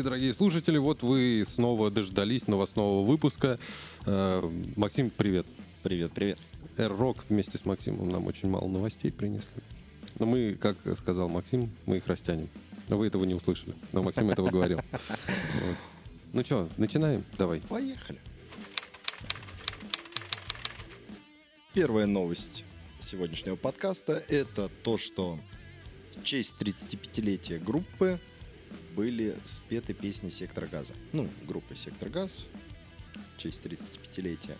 Здравствуйте, дорогие слушатели. Вот вы снова дождались новостного выпуска. Э, Максим, привет. Привет, привет. Эр-Рок вместе с Максимом нам очень мало новостей принесли. Но мы, как сказал Максим, мы их растянем. Но вы этого не услышали. Но Максим этого говорил. Вот. Ну что, начинаем? Давай. Поехали. Первая новость сегодняшнего подкаста – это то, что в честь 35-летия группы были спеты песни «Сектора газа». Ну, группы «Сектор газ» в честь 35-летия.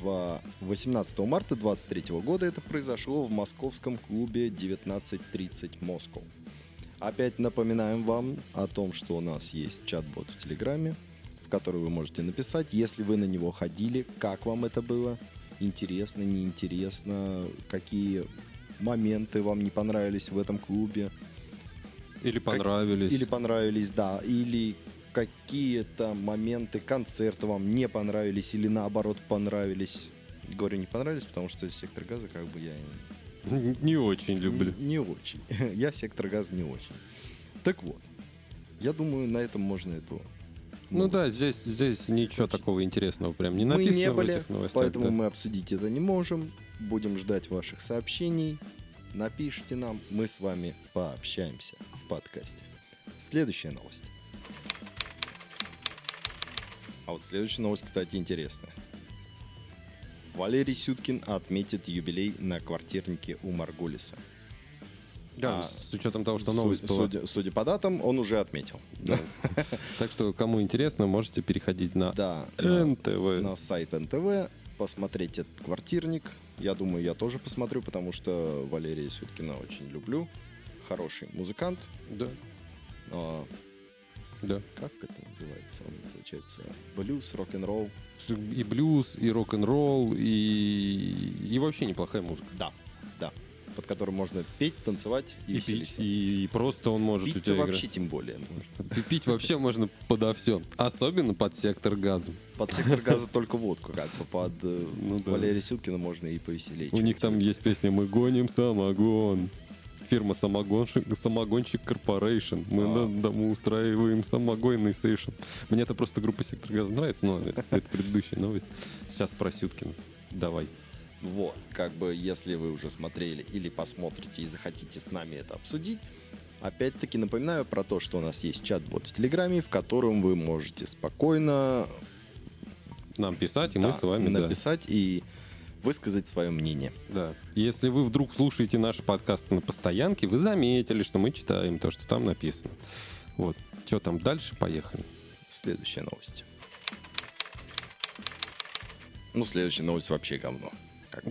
В 18 марта 23 года это произошло в московском клубе 1930 Москва. Опять напоминаем вам о том, что у нас есть чат-бот в Телеграме, в который вы можете написать, если вы на него ходили, как вам это было, интересно, неинтересно, какие моменты вам не понравились в этом клубе, Или понравились. или понравились, да. Или какие-то моменты концерта вам не понравились или наоборот понравились. Говорю, не понравились, потому что сектор газа как бы я Не очень люблю. не очень. Я сектор газа не очень. Так вот, я думаю, на этом можно эту Ну да, здесь, здесь ничего такого интересного прям не мы написано не в были, этих новостях. поэтому да. мы обсудить это не можем. Будем ждать ваших сообщений. Напишите нам, мы с вами пообщаемся в подкасте. Следующая новость. А вот следующая новость, кстати, интересная. Валерий Сюткин отметит юбилей на квартирнике у Маргулиса. Да, а, с учетом того, что новость была. судя, судя по датам, он уже отметил. Да. Так что, кому интересно, можете переходить на Да, на- НТВ. на сайт НТВ, посмотреть этот квартирник. Я думаю, я тоже посмотрю, потому что Валерия Сюткина очень люблю. Хороший музыкант. Да, А, да. как это называется? Он, получается, блюз, рок-н-ролл. И блюз, и рок-н-ролл, и... и вообще неплохая музыка. Да. Под которым можно петь, танцевать и, И пить, веселиться. и просто он может у Пить-то тебя вообще играть. тем более. Пи- Пить вообще можно подо все. Особенно под сектор газа. Под сектор газа только водку, как бы под э, Ну да. Валерия Сюткина можно и повеселее. У них там есть песня «Мы гоним самогон». Фирма самогонщик, самогонщик Corporation. Мы А. на дому устраиваем самогонный сейшн. Мне это просто группа Сектор Газа нравится, но это, это предыдущая новость. Сейчас про Сюткина. Давай. Вот, как бы, если вы уже смотрели или посмотрите и захотите с нами это обсудить, опять-таки напоминаю про то, что у нас есть чат-бот в Телеграме, в котором вы можете спокойно Нам писать, и мы да, с вами, да. написать и высказать свое мнение. Да. Если вы вдруг слушаете наши подкасты на постоянке, вы заметили, что мы читаем то, что там написано. Вот. Что там дальше? Поехали. Следующая новость. Ну, следующая новость вообще говно.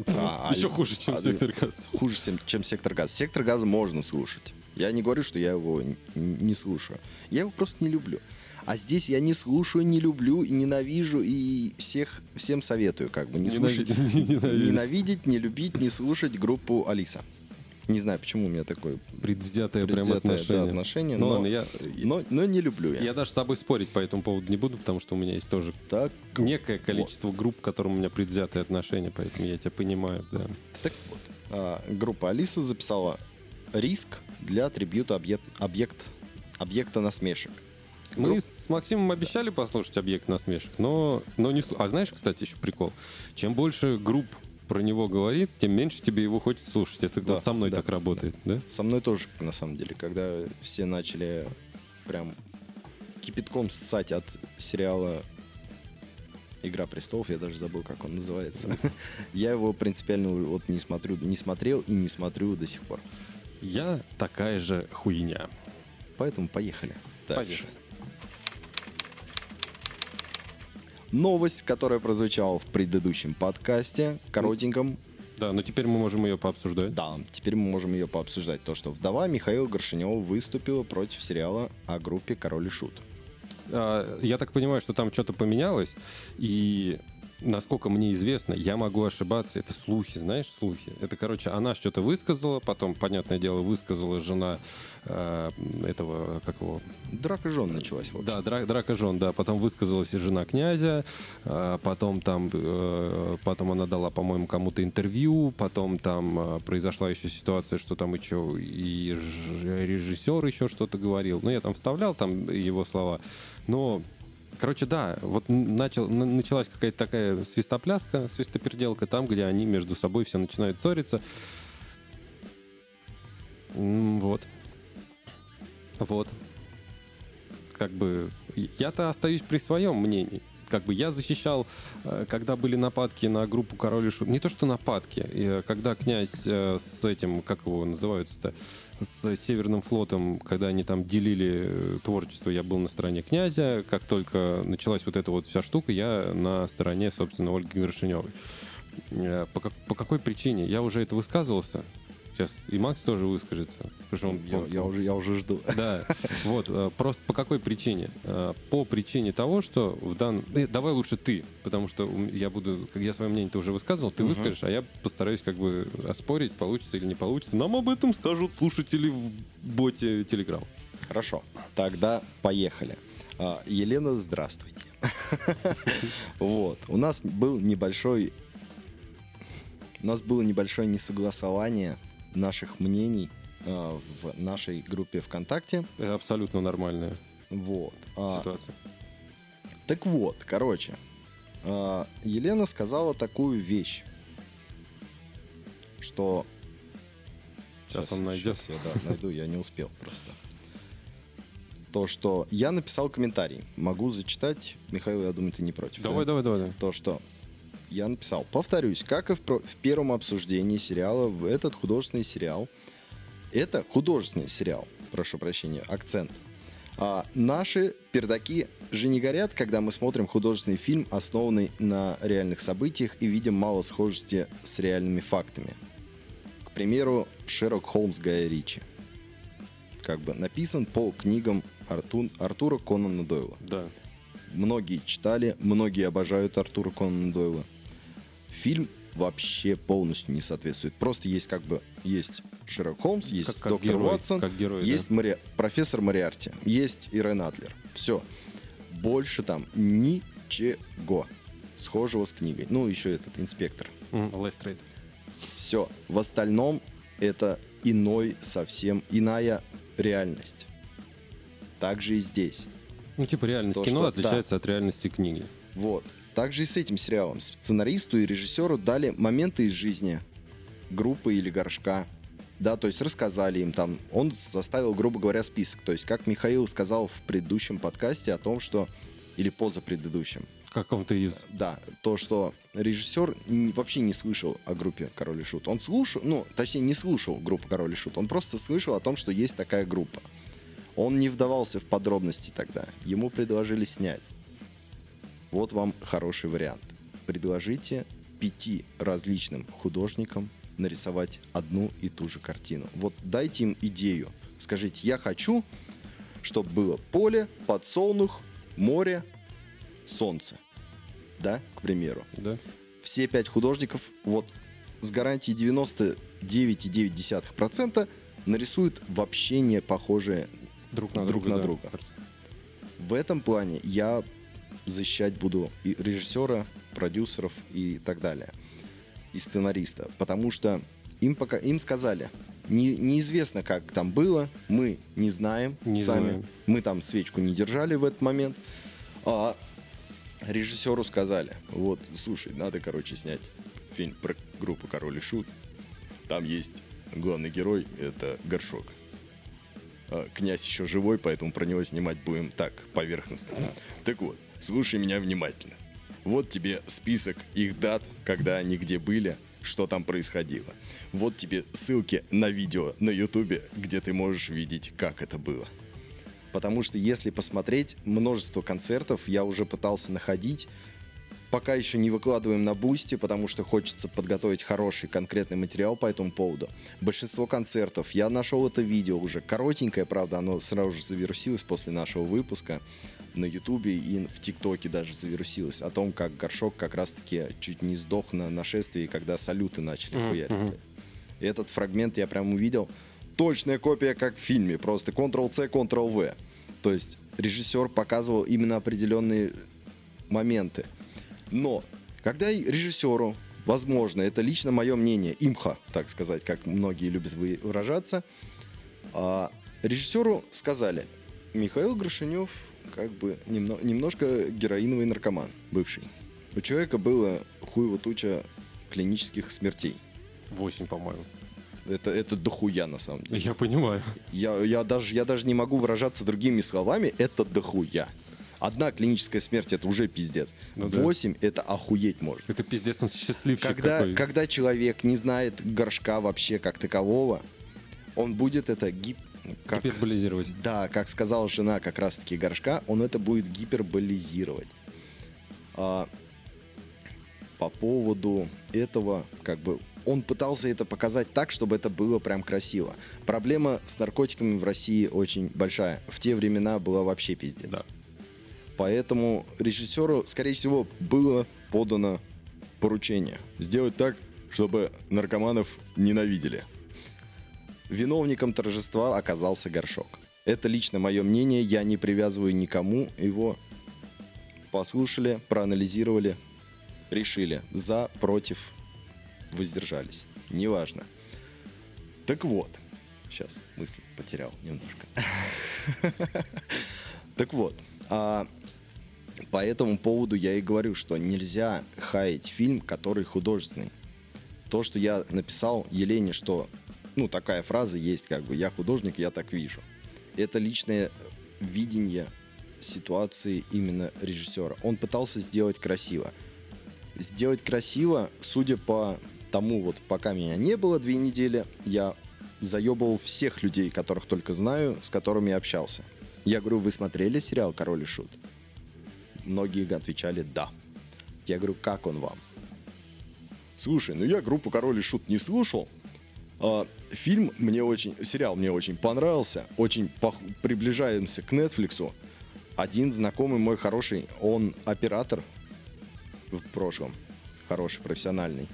А, Еще хуже, чем а- сектор газа. Хуже, чем, чем сектор газа. Сектор газа можно слушать. Я не говорю, что я его не слушаю. Я его просто не люблю. А здесь я не слушаю, не люблю и ненавижу, и всех, всем советую, как бы, не слушать, Ненавидеть, не ненавидеть. ненавидеть, не любить, не слушать группу Алиса. Не знаю, почему у меня такое Предвзятое, прям предвзятое, да, отношение. отношение, Ну но, ладно, я, но, но не люблю я. я даже с тобой спорить по этому поводу не буду, потому что у меня есть тоже Так, некое количество групп, к которым у меня предвзятое отношение, поэтому я тебя понимаю, да. Так вот, а, группа Алиса записала риск для трибьюта объект, объект, объекта насмешек. Мы Групп- с Максимом обещали послушать объект насмешек, но, но не... А знаешь, кстати, еще прикол? Чем больше групп про него говорит, тем меньше тебе его хочется слушать. Это Да, вот со мной да, так работает, да? Со мной тоже, на самом деле, когда все начали прям кипятком ссать от сериала Игра престолов, я даже забыл, как он называется. Я его принципиально вот не смотрю, не смотрел и не смотрю до сих пор. Я такая же хуйня. Поэтому поехали. Дальше. Поехали. Новость, которая прозвучала в предыдущем подкасте, коротеньком. Да, но теперь мы можем ее пообсуждать. Да, теперь мы можем ее пообсуждать. То, что вдова Михаила Горшинева выступила против сериала о группе «Король и Шут». А, Я так понимаю, что там что-то поменялось, и насколько мне известно, я могу ошибаться, это слухи, знаешь, слухи. Это, короче, она что-то высказала, потом, понятное дело, высказала жена э, этого, как его, Драка жен началась, в общем. да, дра- драка жен, да, потом высказалась и жена князя, а, потом там, э, потом она дала, по-моему, кому-то интервью, потом там э, произошла еще ситуация, что там еще и режиссер еще что-то говорил, ну, я там вставлял там его слова, но Короче, да, вот начал, началась какая-то такая свистопляска, свистоперделка, там, где они между собой все начинают ссориться. Вот. Вот. Как бы я-то остаюсь при своем мнении. Как бы я защищал, э, когда были нападки на группу Король и Шут. Не то, что нападки. э, Когда князь э, с этим, как его называются-то, с Северным флотом, когда они там делили творчество, я был на стороне князя. Как только началась вот эта вот вся штука, я на стороне, собственно, Ольги Горшиневой. По, как- по какой причине? Я уже это высказывался. Сейчас и Макс тоже выскажется. потому что он- Я, он- я уже, я уже жду. да, вот, э, просто по какой причине? Э, По причине того, что в данном... э, Давай лучше ты, потому что я буду... Как я свое мнение-то уже высказывал, ты выскажешь, а я постараюсь как бы оспорить, получится или не получится. Нам об этом скажут слушатели в боте Telegram. Хорошо, тогда поехали. А, Елена, здравствуйте. Вот, у нас был небольшой... У нас было небольшое несогласование наших мнений а, в нашей группе ВКонтакте. Это абсолютно нормальная Вот. а, ситуация. Так вот, короче, а, Елена сказала такую вещь, что... Сейчас он найдет. Сейчас я да, найду, я не успел просто. То, что я написал комментарий. Могу зачитать. Михаил, я думаю, ты не против. Давай, да? давай, давай. давай. То, что я написал. Повторюсь, как и в, в первом обсуждении сериала, в этот художественный сериал, это художественный сериал, прошу прощения, акцент. А наши пердаки же не горят, когда мы смотрим художественный фильм, основанный на реальных событиях и видим мало схожести с реальными фактами. К примеру, Шерлок Холмс Гая Ричи. Как бы написан по книгам Арту- Артура Конана Дойла. Да. Многие читали, многие обожают Артура Конан Дойла. Фильм вообще полностью не соответствует. Просто есть как бы есть Шерлок Холмс, есть Как- как доктор герой, Ватсон, как герой, да. есть Мари- профессор Мариарти, есть Ирен Адлер. Все. Больше там ничего схожего с книгой. Ну, еще этот инспектор. Лестрейд. Все. В остальном это иной совсем, иная реальность. Также и здесь. Ну, типа реальность То, кино что- отличается от реальности книги. Вот. Также и с этим сериалом. Сценаристу и режиссеру дали моменты из жизни группы или горшка. Да, то есть рассказали им там. Он составил, грубо говоря, список. То есть, как Михаил сказал в предыдущем подкасте о том, что... Или позапредыдущем. В каком-то из... Да, то, что режиссер вообще не слышал о группе Король и Шут. Он слушал, ну, точнее, не слушал группу Король и Шут. Он просто слышал о том, что есть такая группа. Он не вдавался в подробности тогда. Ему предложили снять. Вот вам хороший вариант. Предложите пяти различным художникам нарисовать одну и ту же картину. Вот дайте им идею. Скажите, я хочу, чтобы было поле, подсолнух, море, солнце. Да, к примеру. Да? Все пять художников вот с гарантией 99,9% нарисуют вообще не похожие Друг на Друг друга. на да. друга. В этом плане я защищать буду и режиссера, продюсеров и так далее, и сценариста, потому что им пока им сказали, не, неизвестно, как там было, мы не знаем Не сами, знаем. мы там свечку не держали в этот момент, а режиссеру сказали, вот, слушай, надо, короче, снять фильм про группу Король и Шут, там есть главный герой, это Горшок. А, Князь еще живой, поэтому про него снимать будем так, поверхностно. Так вот, слушай меня внимательно. Вот тебе список их дат, когда они где были, что там происходило. Вот тебе ссылки на видео на ютубе, где ты можешь видеть, как это было. Потому что если посмотреть множество концертов, я уже пытался находить, пока еще не выкладываем на бусте, потому что хочется подготовить хороший конкретный материал по этому поводу. Большинство концертов, я нашел это видео уже, коротенькое, правда, оно сразу же завирусилось после нашего выпуска на ютубе и в тиктоке даже завирусилось, о том, как Горшок как раз-таки чуть не сдох на нашествии, когда салюты начали хуярить. И Этот фрагмент я прям увидел. Точная копия, как в фильме, просто Ctrl-C, Ctrl-V. То есть режиссер показывал именно определенные моменты. Но когда режиссеру, возможно, это лично мое мнение, имха, так сказать, как многие любят вы- выражаться, а, режиссеру сказали, Михаил Грошинев как бы немно- немножко героиновый наркоман, бывший. У человека было хуево туча клинических смертей. Восемь, по-моему. Это, это дохуя на самом деле. Я понимаю. Я, я, даже, я даже не могу выражаться другими словами, это дохуя. Одна клиническая смерть это уже пиздец. Ну да. Восемь это охуеть может. Это пиздец, он счастливчик Когда, какой. когда человек не знает горшка вообще как такового, он будет это гип... Как, Гиперболизировать. да, как сказала жена как раз-таки горшка, он это будет гиперболизировать. А, по поводу этого, как бы, он пытался это показать так, чтобы это было прям красиво. Проблема с наркотиками в России очень большая. В те времена была вообще пиздец. Да. Поэтому режиссеру, скорее всего, было подано поручение сделать так, чтобы наркоманов ненавидели. Виновником торжества оказался горшок. Это лично мое мнение, я не привязываю никому его. Послушали, проанализировали, решили. За, против, воздержались. Неважно. Так вот. Сейчас мысль потерял немножко. Так вот. По этому поводу я и говорю, что нельзя хаять фильм, который художественный. То, что я написал Елене, что, ну, такая фраза есть, как бы, я художник, я так вижу. Это личное видение ситуации именно режиссера. Он пытался сделать красиво. Сделать красиво, судя по тому, вот пока меня не было две недели, я заебывал всех людей, которых только знаю, с которыми общался. Я говорю, вы смотрели сериал «Король и Шут»? Многие отвечали «да». Я говорю, как он вам? Слушай, ну я группу «Король и Шут» не слушал. А, фильм мне очень, сериал мне очень понравился. Очень пох- приближаемся к Netflix. Один знакомый мой хороший, он оператор в прошлом, хороший, профессиональный.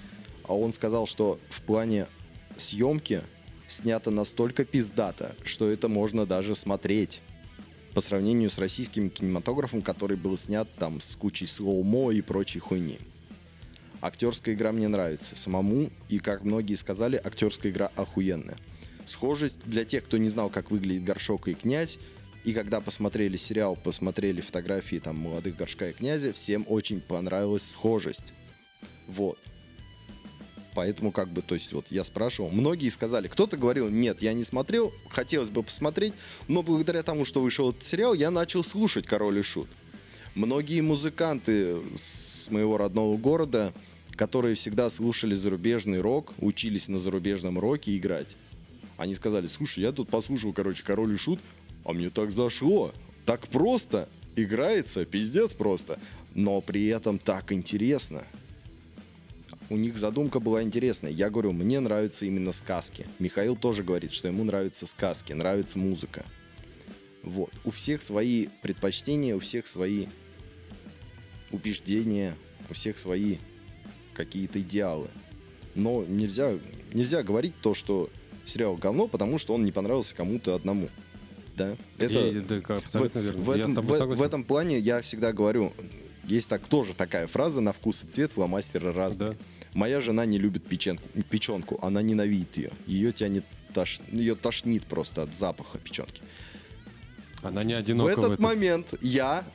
А он сказал, что в плане съемки снято настолько пиздато, что это можно даже смотреть по сравнению с российским кинематографом, который был снят там с кучей слоумо и прочей хуйни. Актерская игра мне нравится самому, и, как многие сказали, актерская игра охуенная. Схожесть для тех, кто не знал, как выглядит Горшок и Князь, и когда посмотрели сериал, посмотрели фотографии там молодых Горшка и Князя, всем очень понравилась схожесть. Вот. Поэтому как бы, то есть вот я спрашивал, многие сказали, кто-то говорил, нет, я не смотрел, хотелось бы посмотреть, но благодаря тому, что вышел этот сериал, я начал слушать «Король и Шут». Многие музыканты с моего родного города, которые всегда слушали зарубежный рок, учились на зарубежном роке играть, они сказали, слушай, я тут послушал, короче, «Король и Шут», а мне так зашло, так просто, играется, пиздец просто, но при этом так интересно. У них задумка была интересная. Я говорю, мне нравятся именно сказки. Михаил тоже говорит, что ему нравятся сказки, нравится музыка. Вот. У всех свои предпочтения, у всех свои убеждения, у всех свои какие-то идеалы. Но нельзя, нельзя говорить то, что сериал говно, потому что он не понравился кому-то одному. Да? Это, И- да, в, верно. в этом, в- в этом плане я всегда говорю, есть так тоже такая фраза на вкус и цвет фломастера разные. Да. Моя жена не любит печенку, печенку, она ненавидит ее. Ее тянет, тош- ее тошнит просто от запаха печенки. Она не в одинока этот в этом. момент я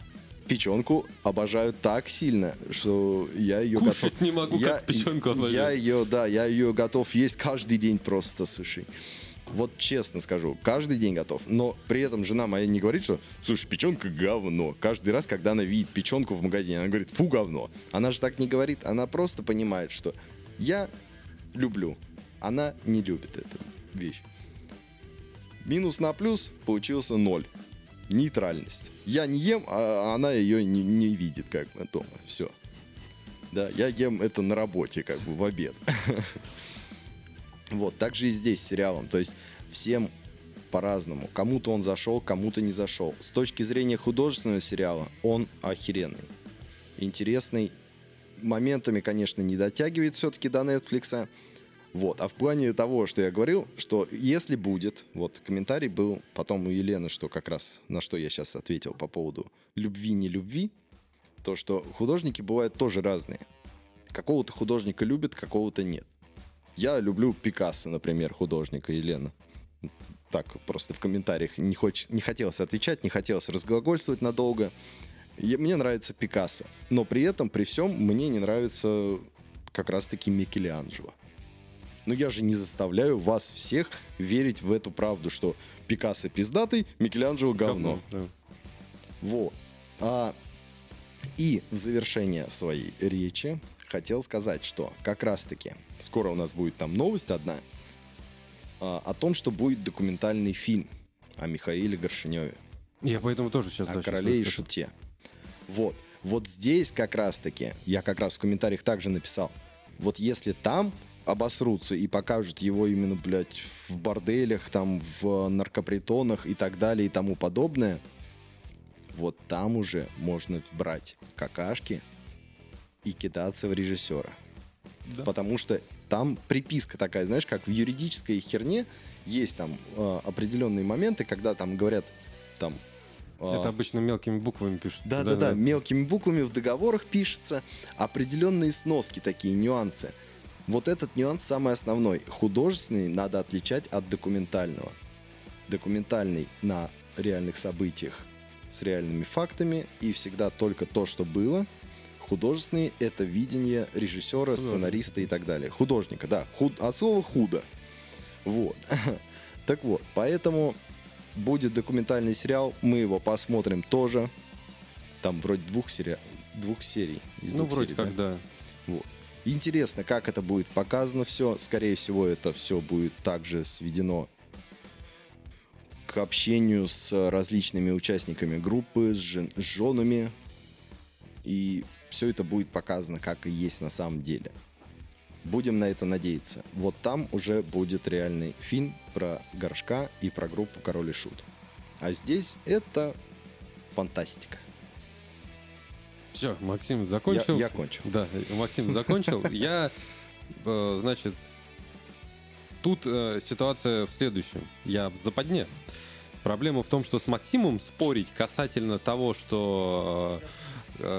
печенку обожаю так сильно, что я ее Кушать готов... не могу, я, как печенку обожаю. Я ее, да, я ее готов есть каждый день просто, слушай. Вот честно скажу, каждый день готов. Но при этом жена моя не говорит, что, слушай, печенка говно. Каждый раз, когда она видит печенку в магазине, она говорит, фу, говно. Она же так не говорит, она просто понимает, что я люблю, она не любит эту вещь. Минус на плюс получился ноль. нейтральность. Я не ем, а она ее не, не видит как бы дома. Все. Да, я ем это на работе, как бы в обед. Вот, так же и здесь с сериалом. То есть всем по-разному. Кому-то он зашел, кому-то не зашел. С точки зрения художественного сериала он охеренный. Интересный. Моментами, конечно, не дотягивает все-таки до Netflix. Вот. А в плане того, что я говорил, что если будет, вот комментарий был потом у Елены, что как раз на что я сейчас ответил по поводу любви, не любви, то, что художники бывают тоже разные. Какого-то художника любят, какого-то нет. Я люблю Пикассо, например, художника Елена. Так, просто в комментариях не, хоч... не хотелось отвечать, не хотелось разглагольствовать надолго. И мне нравится Пикассо. Но при этом, при всем, мне не нравится как раз-таки Микеланджело. Но я же не заставляю вас всех верить в эту правду, что Пикассо пиздатый, Микеланджело говно. да. Вот. А, и в завершение своей речи хотел сказать, что как раз-таки скоро у нас будет там новость одна а, о том, что будет документальный фильм о Михаиле Горшиневе, Я поэтому тоже сейчас... о да, сейчас короле и шуте. Вот. Вот здесь как раз-таки, я как раз в комментариях также написал, вот если там обосрутся и покажут его именно, блядь, в борделях, там, в наркопритонах и так далее и тому подобное, вот там уже можно брать какашки и кидаться в режиссера. Да. Потому что там приписка такая, знаешь, как в юридической херне есть там э, определенные моменты, когда там говорят там... э, Это обычно мелкими буквами пишется. да, да, да, мелкими буквами в договорах пишется определенные сноски, такие нюансы. Вот этот нюанс самый основной. Художественный надо отличать от документального. Документальный на реальных событиях с реальными фактами и всегда только то, что было. Художественный — это видение режиссера, сценариста и так далее. Художника, да. Худ... От слова «худо». Вот. Так вот, поэтому будет документальный сериал, мы его посмотрим тоже. Там вроде двух, сери... двух серий. Из Ну, двух вроде серий, как, да? да. Вот. Интересно, как это будет показано все. Скорее всего, это все будет также сведено к общению с различными участниками группы, с, жен- с женами. И все это будет показано, как и есть на самом деле. Будем на это надеяться. Вот там уже будет реальный фильм про Горшка и про группу Король и Шут. А здесь это фантастика. Все, Максим Я, закончил. я кончил. Да, Максим закончил. Я, э, значит, тут э, ситуация в следующем. Я в западне. Проблема в том, что с Максимом спорить касательно того, что э,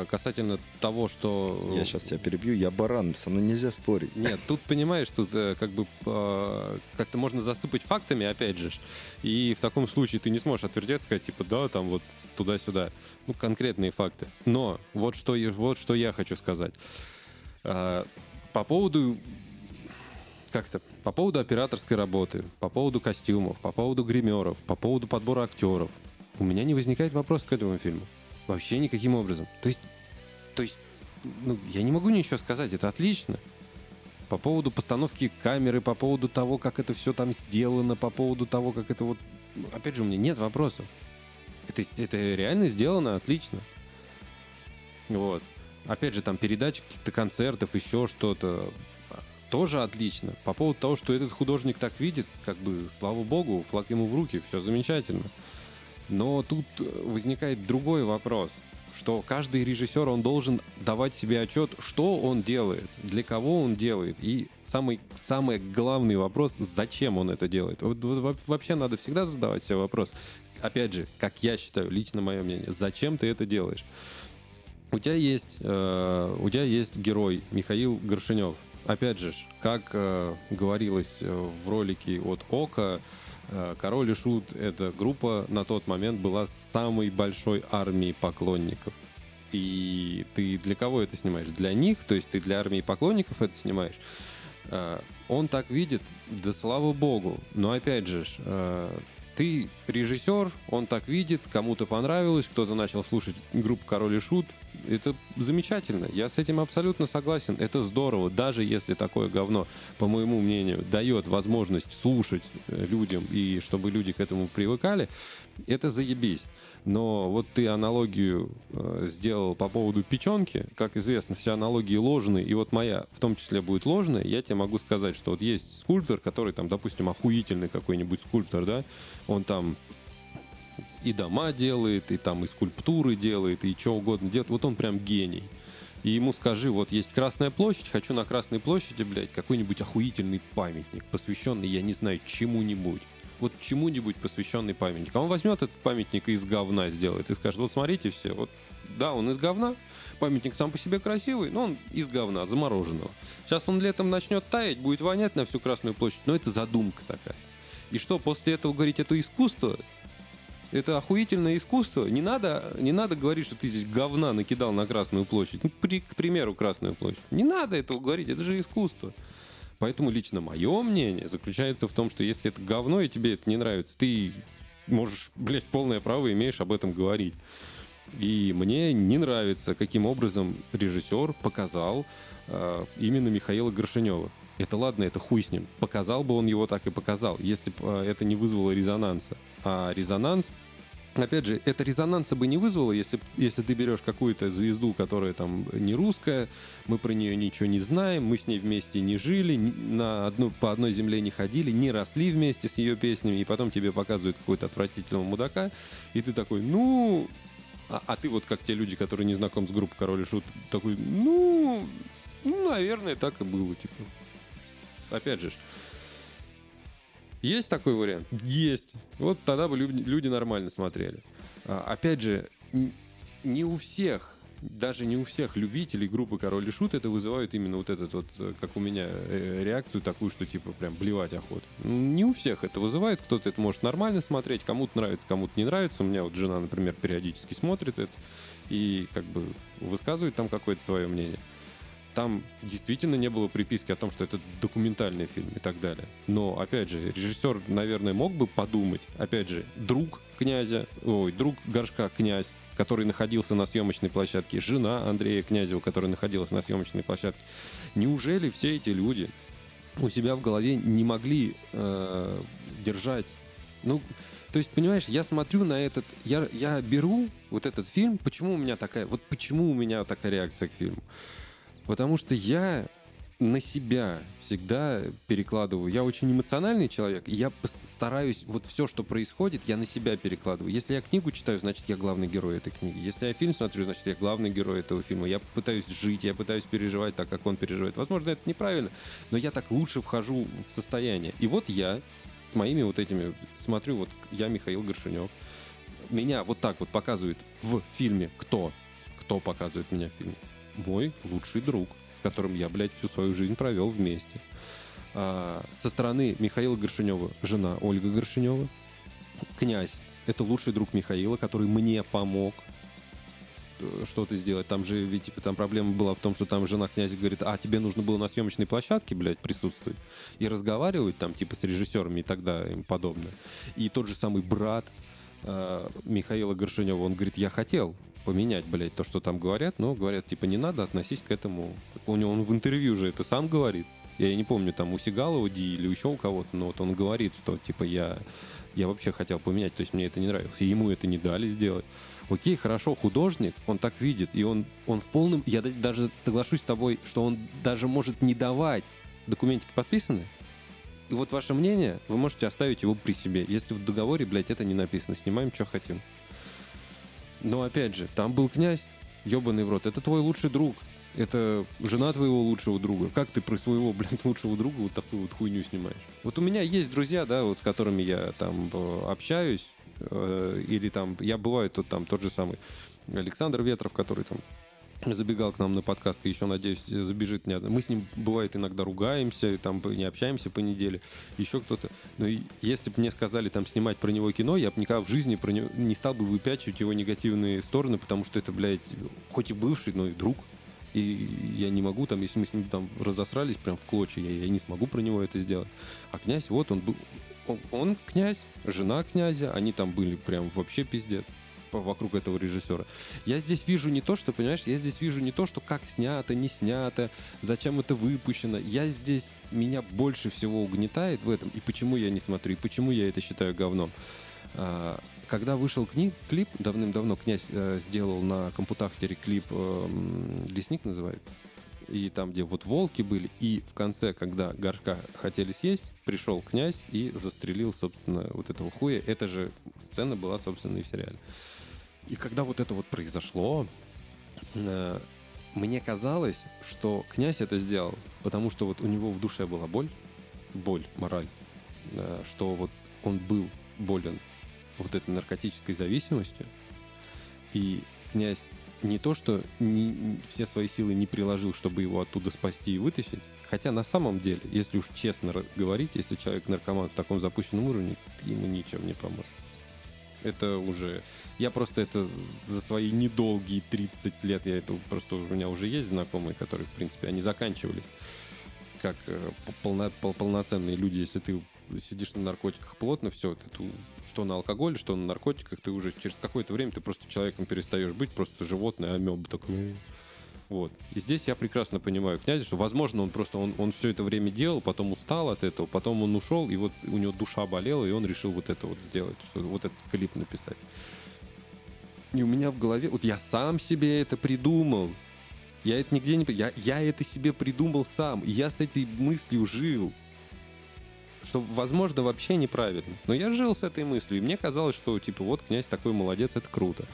касательно того, что Я сейчас тебя перебью. Я баран, со мной нельзя спорить. Нет, тут понимаешь, тут э, как бы э, как-то можно засыпать фактами, опять же, и в таком случае ты не сможешь отвертеться, сказать, типа, да, там вот туда-сюда. Ну, конкретные факты. Но вот что, вот что я хочу сказать. Э, по поводу как-то по поводу операторской работы, по поводу костюмов, по поводу гримеров, по поводу подбора актеров, у меня не возникает вопрос к этому фильму. Вообще никаким образом. То есть, то есть, ну, я не могу ничего сказать, это отлично. По поводу постановки камеры, по поводу того, как это все там сделано, по поводу того, как это вот... ну, Опять же, у меня нет вопросов. Это, это реально сделано отлично. Вот. Опять же, там передача каких-то концертов, еще что-то. Тоже отлично. По поводу того, что этот художник так видит, как бы, слава богу, флаг ему в руки, все замечательно. Но тут э, возникает другой вопрос, что каждый режиссер, он должен давать себе отчет, что он делает, для кого он делает. И самый, самый главный вопрос, зачем он это делает. Вообще надо всегда задавать себе вопрос. Опять же, как я считаю, лично мое мнение, зачем ты это делаешь? У тебя есть, э, у тебя есть герой Михаил Горшинев. Опять же, как э, говорилось э, в ролике от Ока, Король и Шут эта группа на тот момент была самой большой армией поклонников. И ты для кого это снимаешь? Для них, то есть ты для армии поклонников это снимаешь. Э, он так видит, да слава богу. Но опять же, э, ты режиссер, он так видит, кому-то понравилось, кто-то начал слушать группу Король и Шут. Это замечательно. Я с этим абсолютно согласен. Это здорово. Даже если такое говно, по моему мнению, дает возможность слушать э, людям и чтобы люди к этому привыкали, это заебись. Но вот ты аналогию э, сделал по поводу печенки. Как известно, все аналогии ложные. И вот моя в том числе будет ложная. Я тебе могу сказать, что вот есть скульптор, который там, допустим, охуительный какой-нибудь скульптор, да, он там и дома делает, и там и скульптуры делает, и что угодно делает. Вот он прям гений. И ему скажи, вот есть Красная площадь, хочу на Красной площади, блядь, какой-нибудь охуительный памятник, посвященный, я не знаю, чему-нибудь. Вот чему-нибудь посвященный памятник. А он возьмет этот памятник и из говна сделает и скажет, вот смотрите все, вот да, он из говна, памятник сам по себе красивый, но он из говна, замороженного. Сейчас он летом начнет таять, будет вонять на всю Красную площадь, но это задумка такая. И что, после этого говорить, это искусство? Это охуительное искусство. Не надо, не надо говорить, что ты здесь говна накидал на Красную площадь. Ну, при, к примеру, Красную площадь. Не надо этого говорить, это же искусство. Поэтому лично мое мнение заключается в том, что если это говно и тебе это не нравится, ты можешь, блядь, полное право имеешь об этом говорить. И мне не нравится, каким образом режиссер показал э, именно Михаила Горшинева. Это ладно, это хуй с ним. Показал бы он его так и показал, если бы э, это не вызвало резонанса. А резонанс Опять же, это резонанса бы не вызвало, если, если ты берешь какую-то звезду, которая там не русская, мы про нее ничего не знаем, мы с ней вместе не жили, на одну, по одной земле не ходили, не росли вместе с ее песнями, и потом тебе показывают какого-то отвратительного мудака, и ты такой, ну... А, а ты вот как те люди, которые не знаком с группой Король и Шут, такой, ну... Ну, наверное, так и было, типа опять же, есть такой вариант? Есть. Вот тогда бы люди, нормально смотрели. А, опять же, не у всех, даже не у всех любителей группы Король и Шут это вызывает именно вот этот вот, э, как у меня, э, реакцию такую, что типа прям блевать охота. Не у всех это вызывает, кто-то это может нормально смотреть, кому-то нравится, кому-то не нравится. У меня вот жена, например, периодически смотрит это и как бы высказывает там какое-то свое мнение там действительно не было приписки о том, что это документальный фильм и так далее. Но, опять же, режиссер, наверное, мог бы подумать, опять же, друг князя, ой, друг Горшка князь, который находился на съемочной площадке, жена Андрея Князева, которая находилась на съемочной площадке. Неужели все эти люди у себя в голове не могли э, держать, ну, то есть, понимаешь, я смотрю на этот, я, я беру вот этот фильм, почему у меня такая, вот почему у меня такая реакция к фильму? Потому что я на себя всегда перекладываю. Я очень эмоциональный человек, и я стараюсь, вот все, что происходит, я на себя перекладываю. Если я книгу читаю, значит, я главный герой этой книги. Если я фильм смотрю, значит, я главный герой этого фильма. Я пытаюсь жить, я пытаюсь переживать так, как он переживает. Возможно, это неправильно, но я так лучше вхожу в состояние. И вот я с моими вот этими, смотрю, вот я Михаил Горшинев, меня вот так вот показывает в фильме кто? Кто показывает меня в фильме? Мой лучший друг, с которым я, блядь, всю свою жизнь провел вместе. А, со стороны Михаила Горшинева жена Ольга Горшинева. Князь — это лучший друг Михаила, который мне помог э, что-то сделать. Там же, ведь типа, там проблема была в том, что там жена князя говорит, а тебе нужно было на съемочной площадке, блядь, присутствовать и разговаривать там, типа, с режиссерами и так далее и подобное. И тот же самый брат э, Михаила Горшинева, он говорит, я хотел, поменять, блядь, то, что там говорят, но говорят, типа, не надо, относись к этому. У него он в интервью же это сам говорит. Я не помню, там у Сигалова Ди или еще у кого-то, но вот он говорит, что, типа, я, я вообще хотел поменять, то есть мне это не нравилось. И ему это не дали сделать. Окей, хорошо, художник, он так видит, и он, он в полном... Я даже соглашусь с тобой, что он даже может не давать документики подписаны, и вот ваше мнение, вы можете оставить его при себе. Если в договоре, блядь, это не написано, снимаем, что хотим. Но опять же, там был князь, ебаный в рот. Это твой лучший друг. Это жена твоего лучшего друга. Как ты про своего, блядь, лучшего друга вот такую вот хуйню снимаешь? Вот у меня есть друзья, да, вот с которыми я там э, общаюсь, э, или там, я бываю тут там тот же самый Александр Ветров, который там забегал к нам на подкаст, и еще, надеюсь, забежит не одна. Мы с ним, бывает, иногда ругаемся, там не общаемся по неделе, еще кто-то. Но если бы мне сказали там снимать про него кино, я бы никогда в жизни про него не стал бы выпячивать его негативные стороны, потому что это, блядь, хоть и бывший, но и друг. и я не могу там, если мы с ним там разосрались прям в клочья, я, я не смогу про него это сделать. А князь, вот он был, он, он князь, жена князя, они там были прям вообще пиздец вокруг этого режиссера. Я здесь вижу не то, что, понимаешь, я здесь вижу не то, что как снято, не снято, зачем это выпущено. Я здесь, меня больше всего угнетает в этом, и почему я не смотрю, и почему я это считаю говном. А, Когда вышел кни- клип, давным-давно князь э, сделал на компутахтере клип э, «Лесник» называется. И там, где вот волки были, и в конце, когда горшка хотели съесть, пришел князь и застрелил, собственно, вот этого хуя. Эта же сцена была, собственно, и в сериале. И когда вот это вот произошло, э, мне казалось, что князь это сделал, потому что вот у него в душе была боль, боль, мораль, э, что вот он был болен вот этой наркотической зависимостью, и князь не то, что не- все свои силы не приложил, чтобы его оттуда спасти и вытащить, хотя на самом деле, если уж честно говорить, если человек наркоман в таком запущенном уровне, ты ему ничем не поможешь. Это уже... Я просто это за свои недолгие 30 лет, я это просто у меня уже есть знакомые, которые, в принципе, они заканчивались как э, полно- пол- полноценные люди, если ты сидишь на наркотиках плотно, все, ты ту- что на алкоголе, что на наркотиках, ты уже через какое-то время ты просто человеком перестаешь быть, просто животное, амеб такой. Вот. И здесь я прекрасно понимаю князя, что, возможно, он просто, он, он все это время делал, потом устал от этого, потом он ушел, и вот у него душа болела, и он решил вот это вот сделать, что вот этот клип написать. И у меня в голове, вот я сам себе это придумал. Я это нигде не... Я, я это себе придумал сам. И я с этой мыслью жил. Что, возможно, вообще неправильно. Но я жил с этой мыслью. И мне казалось, что, типа, вот князь такой молодец, это круто.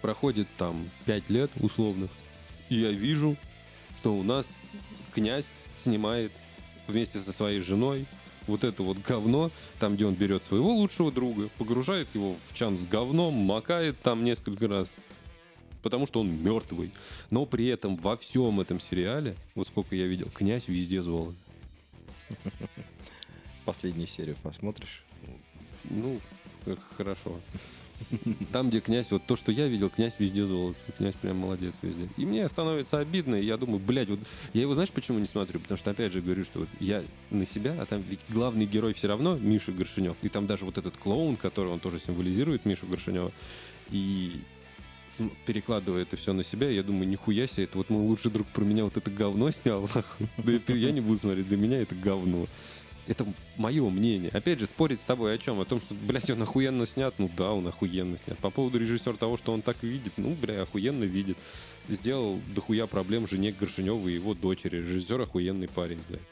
Проходит там 5 лет условных. И я вижу, что у нас князь снимает вместе со своей женой вот это вот говно, там, где он берет своего лучшего друга, погружает его в чан с говном, макает там несколько раз, потому что он мертвый. Но при этом во всем этом сериале, вот сколько я видел, князь везде золото. Последнюю серию посмотришь? Ну, хорошо. Там, где князь, вот то, что я видел, князь везде золото. Князь прям молодец везде. И мне становится обидно, и я думаю, блядь, вот я его, знаешь, почему не смотрю? Потому что, опять же, говорю, что вот я на себя, а там ведь главный герой все равно Миша Горшинев. И там даже вот этот клоун, который он тоже символизирует Мишу Горшинева. И перекладывая это все на себя, я думаю, нихуя себе, это вот мой лучший друг про меня вот это говно снял. Да я- не буду смотреть, для меня это говно. Это мое мнение. Опять же, спорить с тобой о чем? О том, что, блядь, он охуенно снят? Ну да, он охуенно снят. По поводу режиссера того, что он так видит, ну, бля, охуенно видит. Сделал дохуя проблем жене Горшиневой и его дочери. Режиссер охуенный парень, блядь.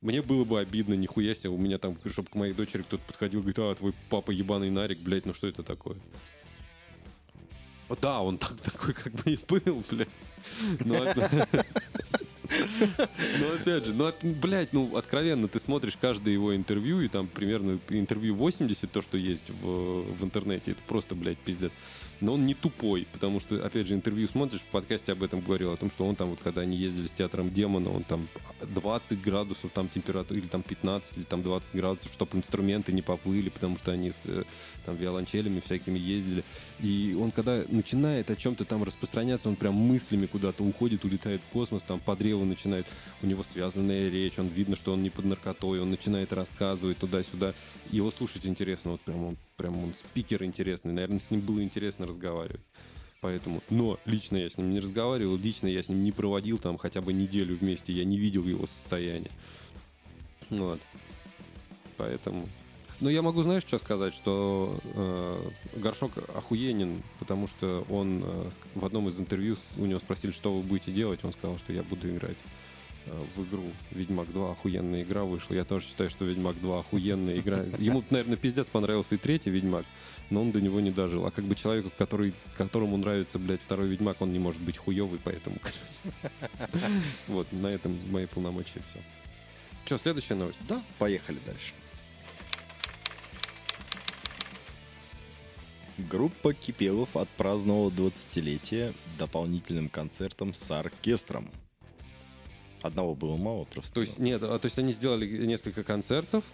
Мне было бы обидно, нихуя себе, у меня там, чтобы к моей дочери кто-то подходил, говорит, а, твой папа ебаный нарик, блядь, ну что это такое? Да, он так, такой как бы и был, блядь. Но, оп- но опять же, ну, от- блядь, ну, откровенно, ты смотришь каждое его интервью, и там примерно интервью 80, то, что есть в, в интернете, это просто, блядь, пиздец. Но он не тупой, потому что, опять же, интервью смотришь, в подкасте об этом говорил, о том, что он там, вот когда они ездили с театром Демона, он там 20 градусов там температура, или там 15, или там 20 градусов, чтобы инструменты не поплыли, потому что они с э, там виолончелями всякими ездили. И он, когда начинает о чем-то там распространяться, он прям мыслями куда-то уходит, улетает в космос, там по древу начинает, у него связанная речь, он видно, что он не под наркотой, он начинает рассказывать туда-сюда. Его слушать интересно, вот прям он, прям он спикер интересный, наверное, с ним было интересно разговаривать. Поэтому, но лично я с ним не разговаривал, лично я с ним не проводил там хотя бы неделю вместе, я не видел его состояние. Вот. Поэтому. Но я могу, знаешь, что сказать, что э, Горшок охуенен, потому что он э, в одном из интервью у него спросили, что вы будете делать, он сказал, что я буду играть в игру Ведьмак 2. Охуенная игра вышла. Я тоже считаю, что Ведьмак 2 охуенная игра. Ему, наверное, пиздец понравился и третий Ведьмак, но он до него не дожил. А как бы человеку, который, которому нравится, блядь, второй Ведьмак, он не может быть хуёвый, поэтому. Вот, на этом мои полномочия все. Что, следующая новость? Да, поехали дальше. Группа Кипелов отпраздновала 20-летие дополнительным концертом с оркестром. Одного было мало просто. То есть, нет, а, то есть они сделали несколько концертов,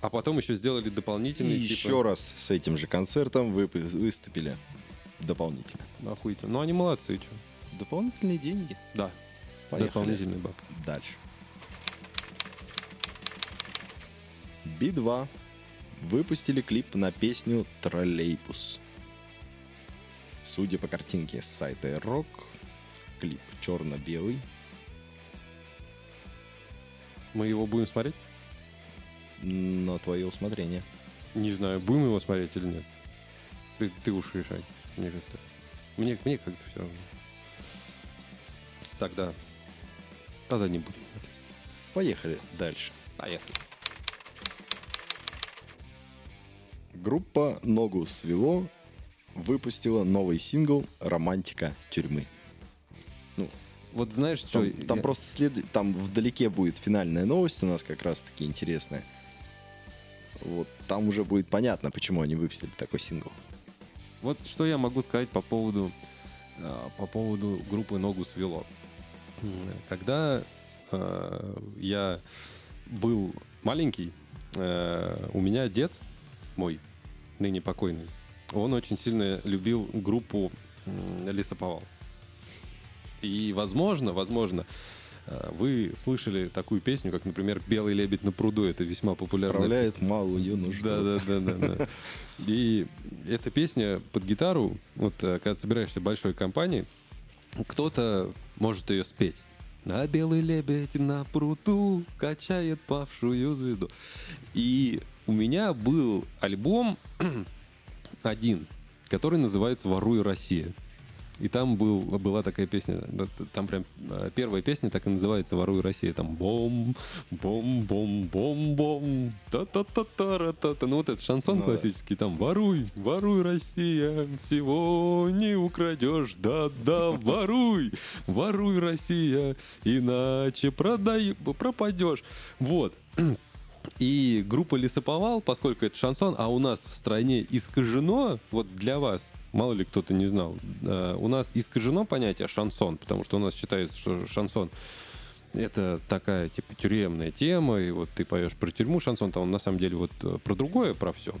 а потом еще сделали И дополнительные. типа, еще раз с этим же концертом вы выступили дополнительно. Охуительно. Ну, они молодцы, что. Дополнительные деньги. Да, Поехали. дополнительные бабки. Дальше. Би-2 выпустили клип на песню «Троллейбус». Судя по картинке с сайта Rock, клип черно-белый. Мы его будем смотреть? На твое усмотрение. Не знаю, будем его смотреть или нет. Ты, ты уж решай. Мне как-то. Мне, мне как-то все равно. Тогда. Тогда не будем. Поехали дальше. Поехали. Группа «Ногу свело» выпустила новый сингл «Романтика тюрьмы». Вот знаешь, что... Там, там я- просто след... там вдалеке будет финальная новость у нас как раз-таки интересная. Вот там уже будет понятно, почему они выпустили такой сингл. Вот что я могу сказать по поводу, а, по поводу группы «Ногу свело». Когда э, я был маленький, э, у меня дед мой, ныне покойный, он очень сильно любил группу м, «Лесоповал». И, возможно, возможно, э, вы слышали такую песню, как, например, «Белый лебедь на пруду». Это весьма популярная Справляет песня. малую нужду. Да, да, да, да, да. И эта песня под гитару, вот э, когда собираешься в большой компании, кто-то может ее спеть. А белый лебедь на пруду качает павшую звезду. И у меня был альбом один, который называется «Воруй Россия». И там был, была такая песня, там прям э, первая песня так и называется «Воруй Россия». Там бом, бом, бом, бом, бом, та та та та та та Ну вот этот шансон Ну классический, там «Воруй, воруй, Россия, всего не украдешь, да-да, воруй, воруй, Россия, иначе продай, пропадешь». Вот. И группа Лесоповал, поскольку это шансон, а у нас в стране искажено, вот для вас, мало ли кто-то не знал, э, у нас искажено понятие шансон, потому что у нас считается, что шансон это такая типа тюремная тема, и вот ты поешь про тюрьму, шансон там на самом деле вот э, про другое, про все.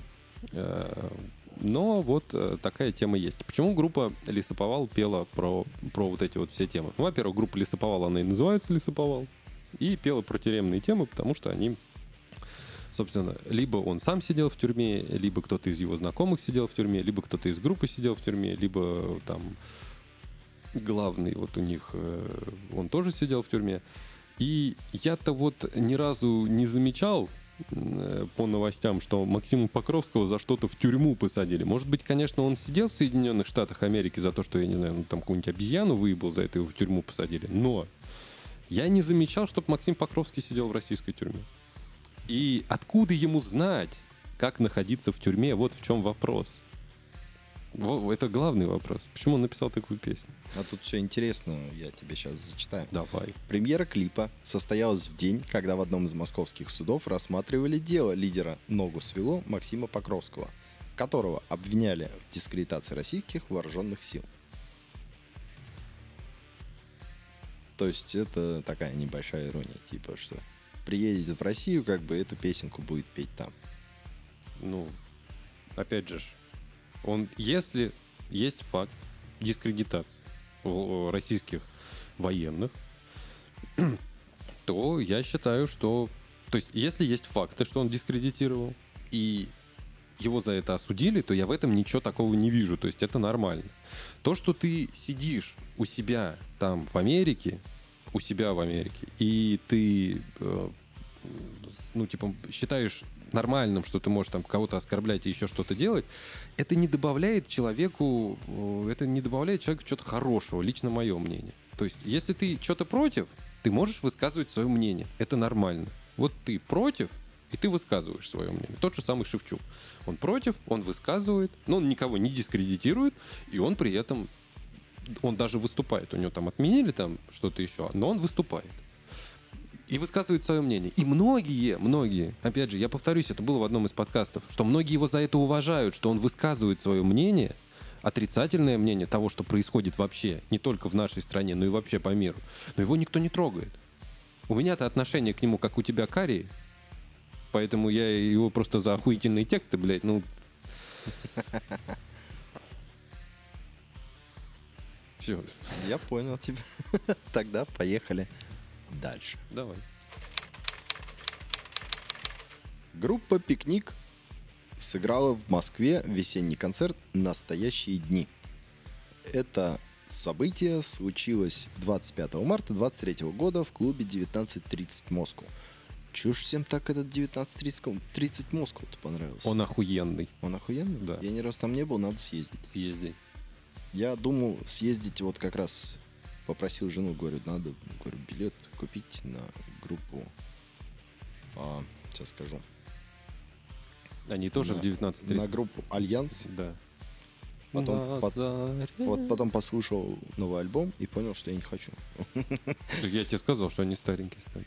Но вот э, такая тема есть. Почему группа Лесоповал пела про, про вот эти вот все темы? Ну, во-первых, группа Лесоповал, она и называется Лесоповал, и пела про тюремные темы, потому что они собственно, либо он сам сидел в тюрьме, либо кто-то из его знакомых сидел в тюрьме, либо кто-то из группы сидел в тюрьме, либо там главный вот у них, э, он тоже сидел в тюрьме. И я-то вот ни разу не замечал э, по новостям, что Максима Покровского за что-то в тюрьму посадили. Может быть, конечно, он сидел в Соединенных Штатах Америки за то, что, я не знаю, ну, там какую-нибудь обезьяну выебал, за это его в тюрьму посадили. Но я не замечал, чтобы Максим Покровский сидел в российской тюрьме. И откуда ему знать, как находиться в тюрьме? Вот в чем вопрос. Во- Это главный вопрос. Почему он написал такую песню? А тут все интересно, я тебе сейчас зачитаю. Давай. Премьера клипа состоялась в день, когда в одном из московских судов рассматривали дело лидера «Ногу свело» Максима Покровского, которого обвиняли в дискредитации российских вооруженных сил. То есть это такая небольшая ирония, типа что приедет в Россию, как бы эту песенку будет петь там. Ну, опять же, он, если есть факт дискредитации российских военных, то я считаю, что... То есть, если есть факты, что он дискредитировал, и его за это осудили, то я в этом ничего такого не вижу. То есть это нормально. То, что ты сидишь у себя там в Америке, у себя в Америке, и ты, э, ну, типа, считаешь нормальным, что ты можешь там кого-то оскорблять и еще что-то делать, это не добавляет человеку, э, это не добавляет человеку что-то хорошего, лично мое мнение. То есть, если ты что-то против, ты можешь высказывать свое мнение. Это нормально. Вот ты против, и ты высказываешь свое мнение. Тот же самый Шевчук. Он против, он высказывает, но он никого не дискредитирует, и он при этом, он даже выступает. У него там отменили там что-то еще, но он выступает. И высказывает свое мнение. И многие, многие, опять же, я повторюсь, это было в одном из подкастов, что многие его за это уважают, что он высказывает свое мнение, отрицательное мнение того, что происходит вообще, не только в нашей стране, но и вообще по миру. Но его никто не трогает. У меня-то отношение к нему, как у тебя, Кари, поэтому я его просто за охуительные тексты, блядь, ну... Все, Я понял тебя. Тогда поехали дальше. давай. Группа «Пикник» сыграла в Москве весенний концерт «Настоящие дни». Это событие случилось 25 марта 23 года в клубе 19.30 Москву. Чушь всем так этот 19.30 30 Москву-то понравился. Он охуенный. Он охуенный? Да. Я ни разу там не был, надо съездить. Съезди. Я думал съездить вот как раз попросил жену, говорю, надо говорю, билет купить на группу. А, сейчас скажу. Они тоже На- в 19.30. На группу Альянс. Да. Потом, заре. вот потом послушал новый альбом и понял, что я не хочу. Я тебе сказал, что они старенькие стали.